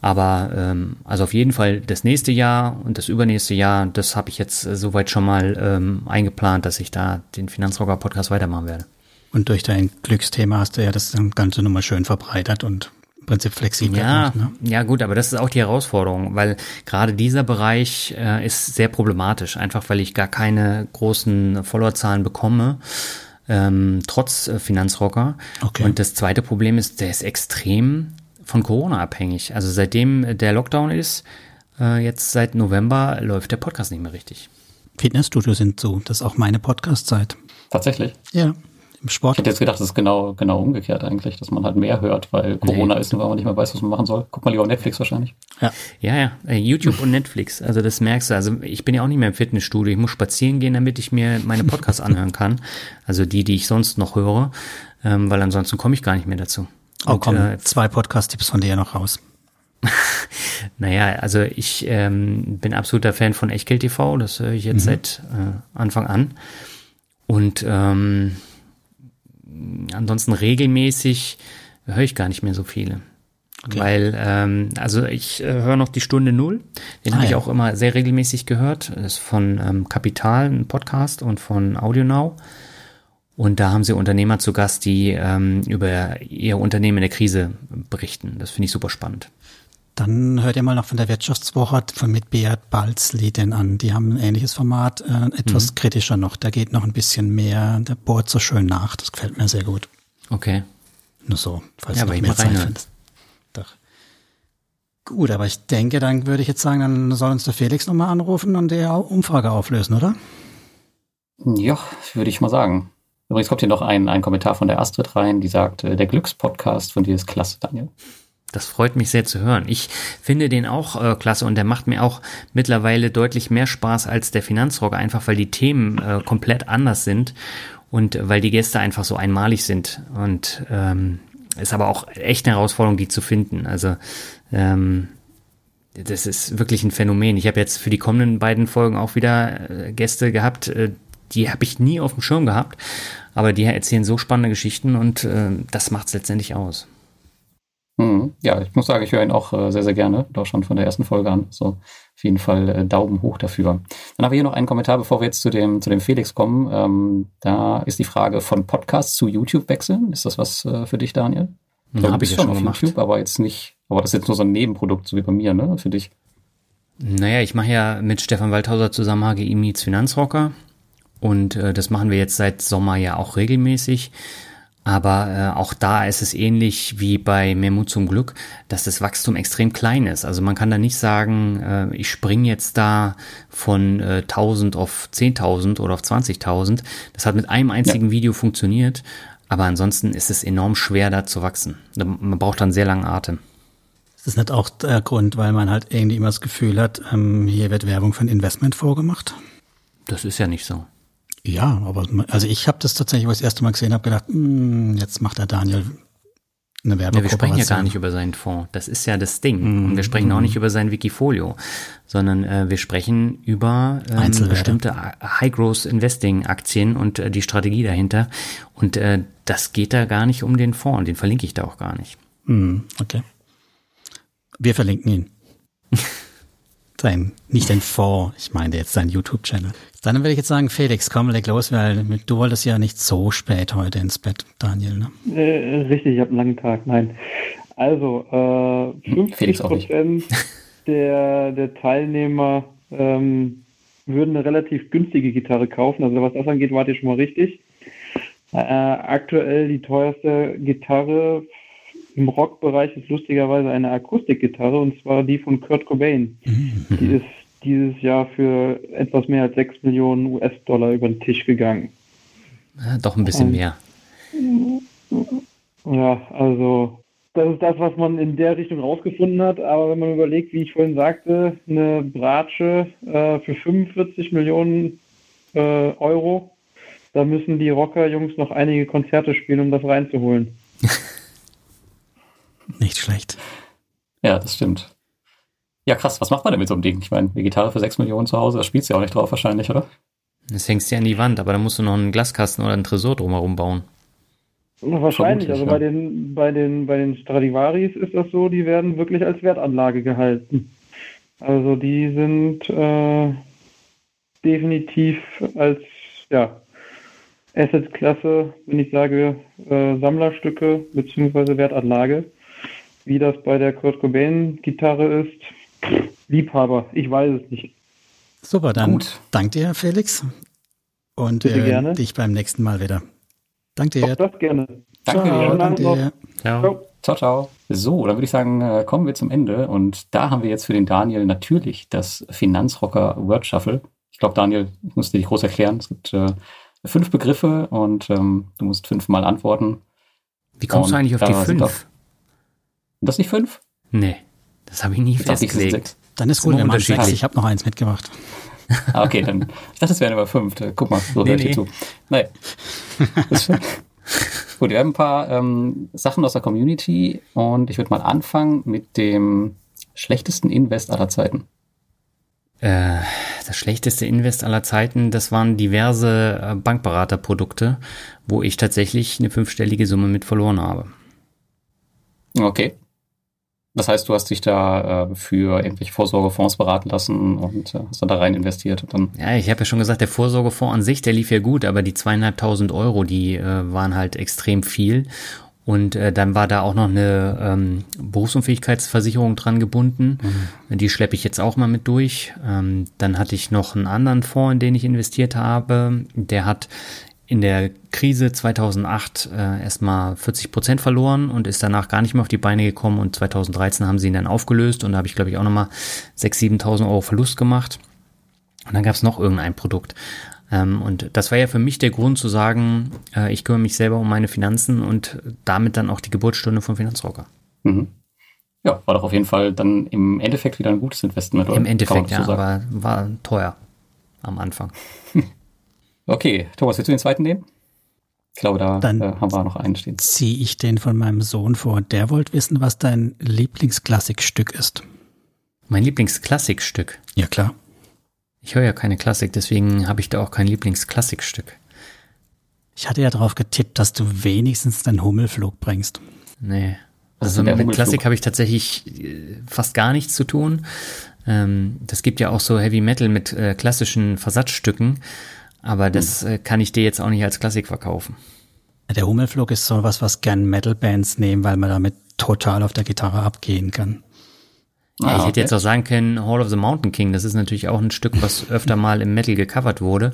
aber ähm, also auf jeden Fall das nächste Jahr und das übernächste Jahr, das habe ich jetzt äh, soweit schon mal ähm, eingeplant, dass ich da den Finanzrocker Podcast weitermachen werde. Und durch dein Glücksthema hast du ja das Ganze nochmal schön verbreitert und Prinzip flexibel. Ja, ne? ja gut, aber das ist auch die Herausforderung, weil gerade dieser Bereich äh, ist sehr problematisch, einfach weil ich gar keine großen Followerzahlen bekomme. Ähm, trotz äh, Finanzrocker. Okay. Und das zweite Problem ist, der ist extrem von Corona abhängig. Also seitdem der Lockdown ist, äh, jetzt seit November läuft der Podcast nicht mehr richtig. Fitnessstudio sind so. Das ist auch meine Podcast-Zeit. Tatsächlich? Ja, im Sport. Ich hätte jetzt gedacht, das ist genau, genau umgekehrt eigentlich, dass man halt mehr hört, weil Corona nee. ist und weil man nicht mehr weiß, was man machen soll. Guckt man lieber auf Netflix wahrscheinlich. Ja, ja, ja. Äh, YouTube und Netflix. Also das merkst du. Also ich bin ja auch nicht mehr im Fitnessstudio. Ich muss spazieren gehen, damit ich mir meine Podcasts anhören kann. Also die, die ich sonst noch höre, ähm, weil ansonsten komme ich gar nicht mehr dazu. Oh, und, komm, äh, zwei Podcast-Tipps von dir noch raus. naja, also ich ähm, bin absoluter Fan von Echtgeld TV, das höre ich jetzt mhm. seit äh, Anfang an. Und ähm, ansonsten regelmäßig höre ich gar nicht mehr so viele. Okay. Weil, ähm, also ich äh, höre noch die Stunde Null. Den ah, habe ich ja. auch immer sehr regelmäßig gehört. Das ist von ähm, Kapital, ein Podcast und von AudioNow. Und da haben sie Unternehmer zu Gast, die ähm, über ihr Unternehmen in der Krise berichten. Das finde ich super spannend. Dann hört ihr mal noch von der Wirtschaftswoche von mit Beat Balzli denn an. Die haben ein ähnliches Format, äh, etwas mhm. kritischer noch. Da geht noch ein bisschen mehr, der bohrt so schön nach. Das gefällt mir sehr gut. Okay. Nur so, falls ja, du noch mehr Zeit findest. Doch. Gut, aber ich denke, dann würde ich jetzt sagen, dann soll uns der Felix nochmal anrufen und die Umfrage auflösen, oder? Ja, würde ich mal sagen. Übrigens kommt hier noch ein, ein Kommentar von der Astrid rein, die sagt, äh, der Glückspodcast von dir ist klasse, Daniel. Das freut mich sehr zu hören. Ich finde den auch äh, klasse und der macht mir auch mittlerweile deutlich mehr Spaß als der Finanzrock, einfach weil die Themen äh, komplett anders sind und weil die Gäste einfach so einmalig sind. Und ähm, ist aber auch echt eine Herausforderung, die zu finden. Also ähm, das ist wirklich ein Phänomen. Ich habe jetzt für die kommenden beiden Folgen auch wieder äh, Gäste gehabt, äh, die habe ich nie auf dem Schirm gehabt, aber die erzählen so spannende Geschichten und äh, das macht es letztendlich aus. Hm. Ja, ich muss sagen, ich höre ihn auch äh, sehr, sehr gerne, auch schon von der ersten Folge an. So auf jeden Fall äh, Daumen hoch dafür. Dann haben wir hier noch einen Kommentar, bevor wir jetzt zu dem, zu dem Felix kommen. Ähm, da ist die Frage von Podcast zu YouTube wechseln. Ist das was äh, für dich, Daniel? Ja, habe ich ja schon auf gemacht. YouTube, aber jetzt nicht, aber das ist jetzt nur so ein Nebenprodukt, so wie bei mir, ne, für dich. Naja, ich mache ja mit Stefan Waldhauser zusammen HGI Meets Finanzrocker und äh, das machen wir jetzt seit Sommer ja auch regelmäßig. Aber äh, auch da ist es ähnlich wie bei Mehr Mut zum Glück, dass das Wachstum extrem klein ist. Also man kann da nicht sagen, äh, ich springe jetzt da von äh, 1000 auf 10.000 oder auf 20.000. Das hat mit einem einzigen ja. Video funktioniert. Aber ansonsten ist es enorm schwer, da zu wachsen. Man braucht dann sehr langen Atem. Ist das nicht auch der Grund, weil man halt irgendwie immer das Gefühl hat, ähm, hier wird Werbung für ein Investment vorgemacht? Das ist ja nicht so. Ja, aber also ich habe das tatsächlich, wo ich das erste Mal gesehen habe, gedacht, hm, jetzt macht der Daniel eine Werbung. Ja, wir sprechen ja gar nicht über seinen Fonds. Das ist ja das Ding. Mm, Und wir sprechen auch nicht über sein Wikifolio, sondern äh, wir sprechen über ähm, bestimmte High-Growth-Investing-Aktien und äh, die Strategie dahinter. Und äh, das geht da gar nicht um den Fonds. Den verlinke ich da auch gar nicht. Mm, okay. Wir verlinken ihn. sein, nicht den Fonds, ich meine jetzt sein YouTube-Channel. Dann würde ich jetzt sagen, Felix, komm, leg los, weil du wolltest ja nicht so spät heute ins Bett, Daniel. Ne? Äh, richtig, ich habe einen langen Tag, nein. Also, äh, 50 Prozent der, der Teilnehmer ähm, würden eine relativ günstige Gitarre kaufen. Also was das angeht, wart ihr schon mal richtig. Äh, aktuell die teuerste Gitarre im Rockbereich ist lustigerweise eine Akustikgitarre und zwar die von Kurt Cobain. Mhm. Die ist dieses Jahr für etwas mehr als 6 Millionen US-Dollar über den Tisch gegangen. Ja, doch ein bisschen und, mehr. Ja, also das ist das, was man in der Richtung rausgefunden hat. Aber wenn man überlegt, wie ich vorhin sagte, eine Bratsche äh, für 45 Millionen äh, Euro, da müssen die Rocker-Jungs noch einige Konzerte spielen, um das reinzuholen. Nicht schlecht. Ja, das stimmt. Ja, krass. Was macht man denn mit so einem Ding? Ich meine, eine Gitarre für 6 Millionen zu Hause, da spielst du ja auch nicht drauf wahrscheinlich, oder? Das hängst du ja an die Wand, aber da musst du noch einen Glaskasten oder einen Tresor drumherum bauen. Wahrscheinlich, also bei den, bei den, bei den Stradivaris ist das so, die werden wirklich als Wertanlage gehalten. Also die sind äh, definitiv als ja, Assetklasse, wenn ich sage, äh, Sammlerstücke bzw. Wertanlage. Wie das bei der Kurt Cobain Gitarre ist, Liebhaber, ich weiß es nicht. Super, dann Gut. danke dir, Felix. Und äh, gerne. dich beim nächsten Mal wieder. Danke dir. Auch das gerne. Danke ciao, dir. Danke dir. Ciao. ciao, ciao. So, dann würde ich sagen, äh, kommen wir zum Ende. Und da haben wir jetzt für den Daniel natürlich das Finanzrocker Word Shuffle glaube, Daniel, ich muss dir nicht groß erklären. Es gibt äh, fünf Begriffe und ähm, du musst fünfmal antworten. Wie kommst und du eigentlich auf die fünf? Sind das nicht fünf? Nee, das habe ich nie ich festgelegt. Dann ist gut, wir machen sechs. Ich habe noch eins mitgebracht. Ah, okay, dann. Ich dachte, es wären aber fünf. Guck mal, so nee, hört nee. zu. Nein. Gut, wir haben ein paar ähm, Sachen aus der Community und ich würde mal anfangen mit dem schlechtesten Invest aller Zeiten. Äh, das schlechteste Invest aller Zeiten, das waren diverse äh, Bankberaterprodukte, wo ich tatsächlich eine fünfstellige Summe mit verloren habe. Okay. Das heißt, du hast dich da äh, für irgendwelche Vorsorgefonds beraten lassen und äh, hast dann da rein investiert. Und dann ja, ich habe ja schon gesagt, der Vorsorgefonds an sich, der lief ja gut, aber die zweieinhalbtausend Euro, die äh, waren halt extrem viel. Und äh, dann war da auch noch eine ähm, Berufsunfähigkeitsversicherung dran gebunden. Mhm. Die schleppe ich jetzt auch mal mit durch. Ähm, dann hatte ich noch einen anderen Fonds, in den ich investiert habe. Der hat in der Krise 2008 äh, erstmal 40 Prozent verloren und ist danach gar nicht mehr auf die Beine gekommen und 2013 haben sie ihn dann aufgelöst und da habe ich glaube ich auch nochmal 6.000, 7.000 Euro Verlust gemacht. Und dann gab es noch irgendein Produkt. Ähm, und das war ja für mich der Grund zu sagen, äh, ich kümmere mich selber um meine Finanzen und damit dann auch die Geburtsstunde von Finanzrocker. Mhm. Ja, war doch auf jeden Fall dann im Endeffekt wieder ein gutes Investment. Oder? Im Endeffekt, ja, aber war teuer am Anfang. Okay, Thomas, willst du den zweiten nehmen? Ich glaube, da Dann äh, haben wir noch einen stehen. Ziehe ich den von meinem Sohn vor. Der wollte wissen, was dein Lieblingsklassikstück ist. Mein Lieblingsklassikstück? Ja, klar. Ich höre ja keine Klassik, deswegen habe ich da auch kein Lieblingsklassikstück. Ich hatte ja darauf getippt, dass du wenigstens deinen Hummelflug bringst. Nee. Also mit Klassik habe ich tatsächlich äh, fast gar nichts zu tun. Ähm, das gibt ja auch so Heavy Metal mit äh, klassischen Versatzstücken. Aber das hm. kann ich dir jetzt auch nicht als Klassik verkaufen. Der Hummelflug ist so was, was gern Metal-Bands nehmen, weil man damit total auf der Gitarre abgehen kann. Ja, ah, ich hätte jetzt auch sagen können, Hall of the Mountain King, das ist natürlich auch ein Stück, was öfter mal im Metal gecovert wurde.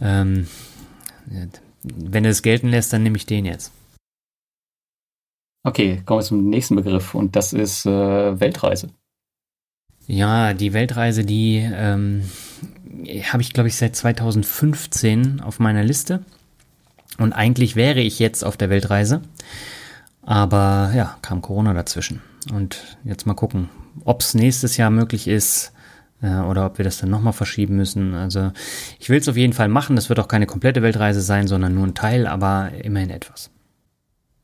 Ähm, wenn er es gelten lässt, dann nehme ich den jetzt. Okay, kommen wir zum nächsten Begriff und das ist äh, Weltreise. Ja, die Weltreise, die ähm, habe ich, glaube ich, seit 2015 auf meiner Liste. Und eigentlich wäre ich jetzt auf der Weltreise. Aber ja, kam Corona dazwischen. Und jetzt mal gucken, ob es nächstes Jahr möglich ist äh, oder ob wir das dann nochmal verschieben müssen. Also ich will es auf jeden Fall machen. Das wird auch keine komplette Weltreise sein, sondern nur ein Teil, aber immerhin etwas.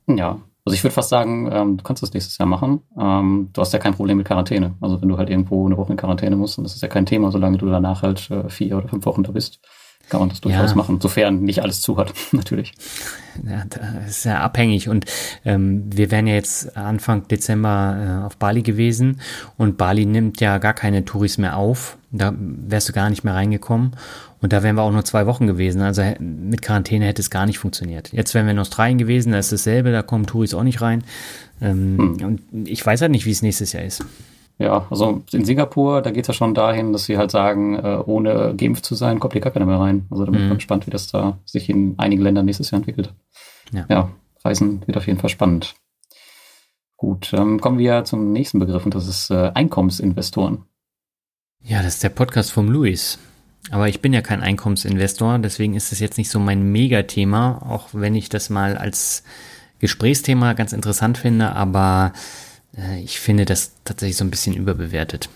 Ja, also ich würde fast sagen, ähm, du kannst das nächstes Jahr machen. Ähm, du hast ja kein Problem mit Quarantäne. Also wenn du halt irgendwo eine Woche in Quarantäne musst, dann ist das ja kein Thema, solange du danach halt äh, vier oder fünf Wochen da bist kann man das durchaus ja. machen, sofern nicht alles zu hat, natürlich. Ja, das ist ja abhängig und ähm, wir wären ja jetzt Anfang Dezember äh, auf Bali gewesen und Bali nimmt ja gar keine Touris mehr auf, da wärst du gar nicht mehr reingekommen und da wären wir auch nur zwei Wochen gewesen, also mit Quarantäne hätte es gar nicht funktioniert. Jetzt wären wir in Australien gewesen, da ist dasselbe, da kommen Touris auch nicht rein ähm, hm. und ich weiß halt nicht, wie es nächstes Jahr ist. Ja, also in Singapur, da geht es ja schon dahin, dass sie halt sagen, äh, ohne geimpft zu sein, kommt hier gar keiner mehr rein. Also da bin ich mhm. gespannt, wie das da sich in einigen Ländern nächstes Jahr entwickelt. Ja, ja Reisen wird auf jeden Fall spannend. Gut, ähm, kommen wir zum nächsten Begriff und das ist äh, Einkommensinvestoren. Ja, das ist der Podcast vom Luis. Aber ich bin ja kein Einkommensinvestor, deswegen ist es jetzt nicht so mein Megathema, auch wenn ich das mal als Gesprächsthema ganz interessant finde, aber äh, ich finde das tatsächlich so ein bisschen überbewertet.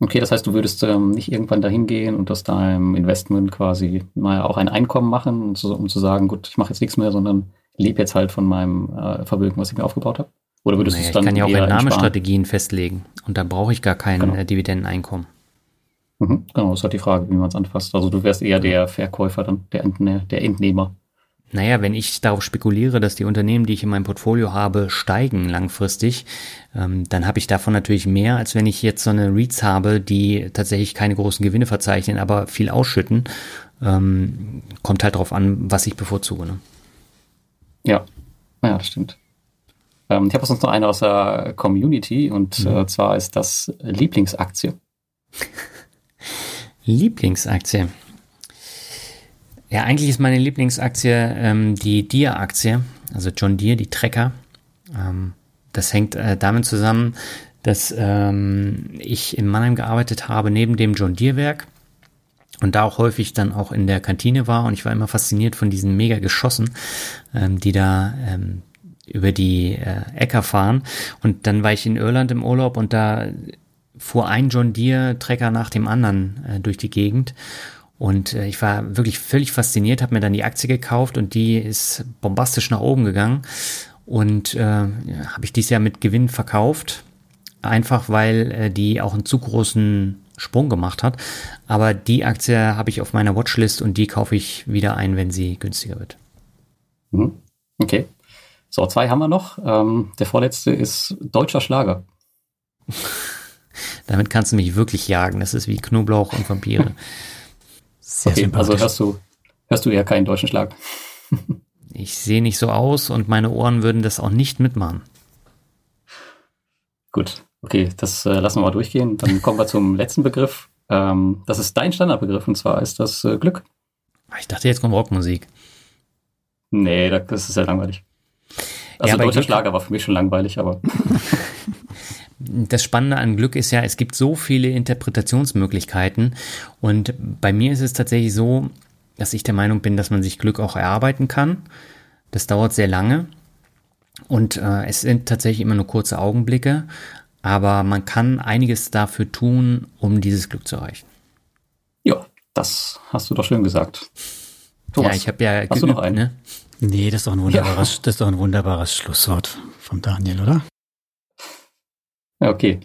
Okay, das heißt, du würdest ähm, nicht irgendwann dahin gehen und aus deinem Investment quasi mal auch ein Einkommen machen, um zu, um zu sagen, gut, ich mache jetzt nichts mehr, sondern lebe jetzt halt von meinem äh, Vermögen, was ich mir aufgebaut habe? Oder würdest naja, du es dann Ich kann ja auch Entnahmestrategien festlegen und da brauche ich gar kein genau. äh, Dividendeneinkommen. Mhm, genau, das ist halt die Frage, wie man es anfasst. Also du wärst eher der Verkäufer dann, der, Entne der Entnehmer. Naja, wenn ich darauf spekuliere, dass die Unternehmen, die ich in meinem Portfolio habe, steigen langfristig, ähm, dann habe ich davon natürlich mehr, als wenn ich jetzt so eine REITs habe, die tatsächlich keine großen Gewinne verzeichnen, aber viel ausschütten. Ähm, kommt halt drauf an, was ich bevorzuge. Ne? Ja, ja, das stimmt. Ähm, ich habe sonst noch eine aus der Community und mhm. äh, zwar ist das Lieblingsaktie. Lieblingsaktie. Ja, eigentlich ist meine Lieblingsaktie ähm, die Deere-Aktie, also John Deere, die Trecker. Ähm, das hängt äh, damit zusammen, dass ähm, ich in Mannheim gearbeitet habe, neben dem John Deere-Werk. und da auch häufig dann auch in der Kantine war und ich war immer fasziniert von diesen mega Geschossen, ähm, die da ähm, über die äh, Äcker fahren. Und dann war ich in Irland im Urlaub und da fuhr ein John Deere Trecker nach dem anderen äh, durch die Gegend. Und äh, ich war wirklich völlig fasziniert, habe mir dann die Aktie gekauft und die ist bombastisch nach oben gegangen. Und äh, habe ich dieses Jahr mit Gewinn verkauft, einfach weil äh, die auch einen zu großen Sprung gemacht hat. Aber die Aktie habe ich auf meiner Watchlist und die kaufe ich wieder ein, wenn sie günstiger wird. Mhm. Okay. So, zwei haben wir noch. Ähm, der vorletzte ist deutscher Schlager. Damit kannst du mich wirklich jagen. Das ist wie Knoblauch und Vampire. Sehr okay, also hörst du, hörst du eher keinen deutschen Schlag. ich sehe nicht so aus und meine Ohren würden das auch nicht mitmachen. Gut, okay, das äh, lassen wir mal durchgehen. Dann kommen wir zum letzten Begriff. Ähm, das ist dein Standardbegriff und zwar ist das äh, Glück. Ich dachte, jetzt kommt Rockmusik. Nee, das ist ja langweilig. Also ja, deutscher Schlager war für mich schon langweilig, aber. das Spannende an Glück ist ja, es gibt so viele Interpretationsmöglichkeiten. Und bei mir ist es tatsächlich so, dass ich der Meinung bin, dass man sich Glück auch erarbeiten kann. Das dauert sehr lange. Und äh, es sind tatsächlich immer nur kurze Augenblicke. Aber man kann einiges dafür tun, um dieses Glück zu erreichen. Ja, das hast du doch schön gesagt. Thomas, ja, ich habe ja hast geübt, du noch einen? Ne? Nee, das ist doch ein wunderbares, ja. das ist doch ein wunderbares Schlusswort vom Daniel, oder? Okay.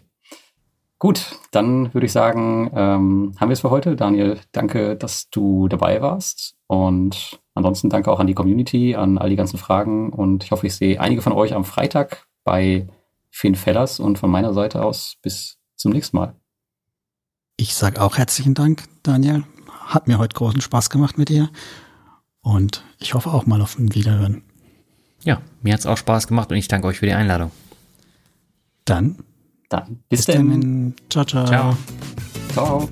Gut, dann würde ich sagen, ähm, haben wir es für heute. Daniel, danke, dass du dabei warst. Und ansonsten danke auch an die Community, an all die ganzen Fragen. Und ich hoffe, ich sehe einige von euch am Freitag bei Finn Fellers. Und von meiner Seite aus bis zum nächsten Mal. Ich sage auch herzlichen Dank, Daniel. Hat mir heute großen Spaß gemacht mit dir. Und ich hoffe auch mal auf ein Wiederhören. Ja, mir hat es auch Spaß gemacht und ich danke euch für die Einladung. Dann dann bis, bis dann. Ciao, ciao. Ciao. Ciao.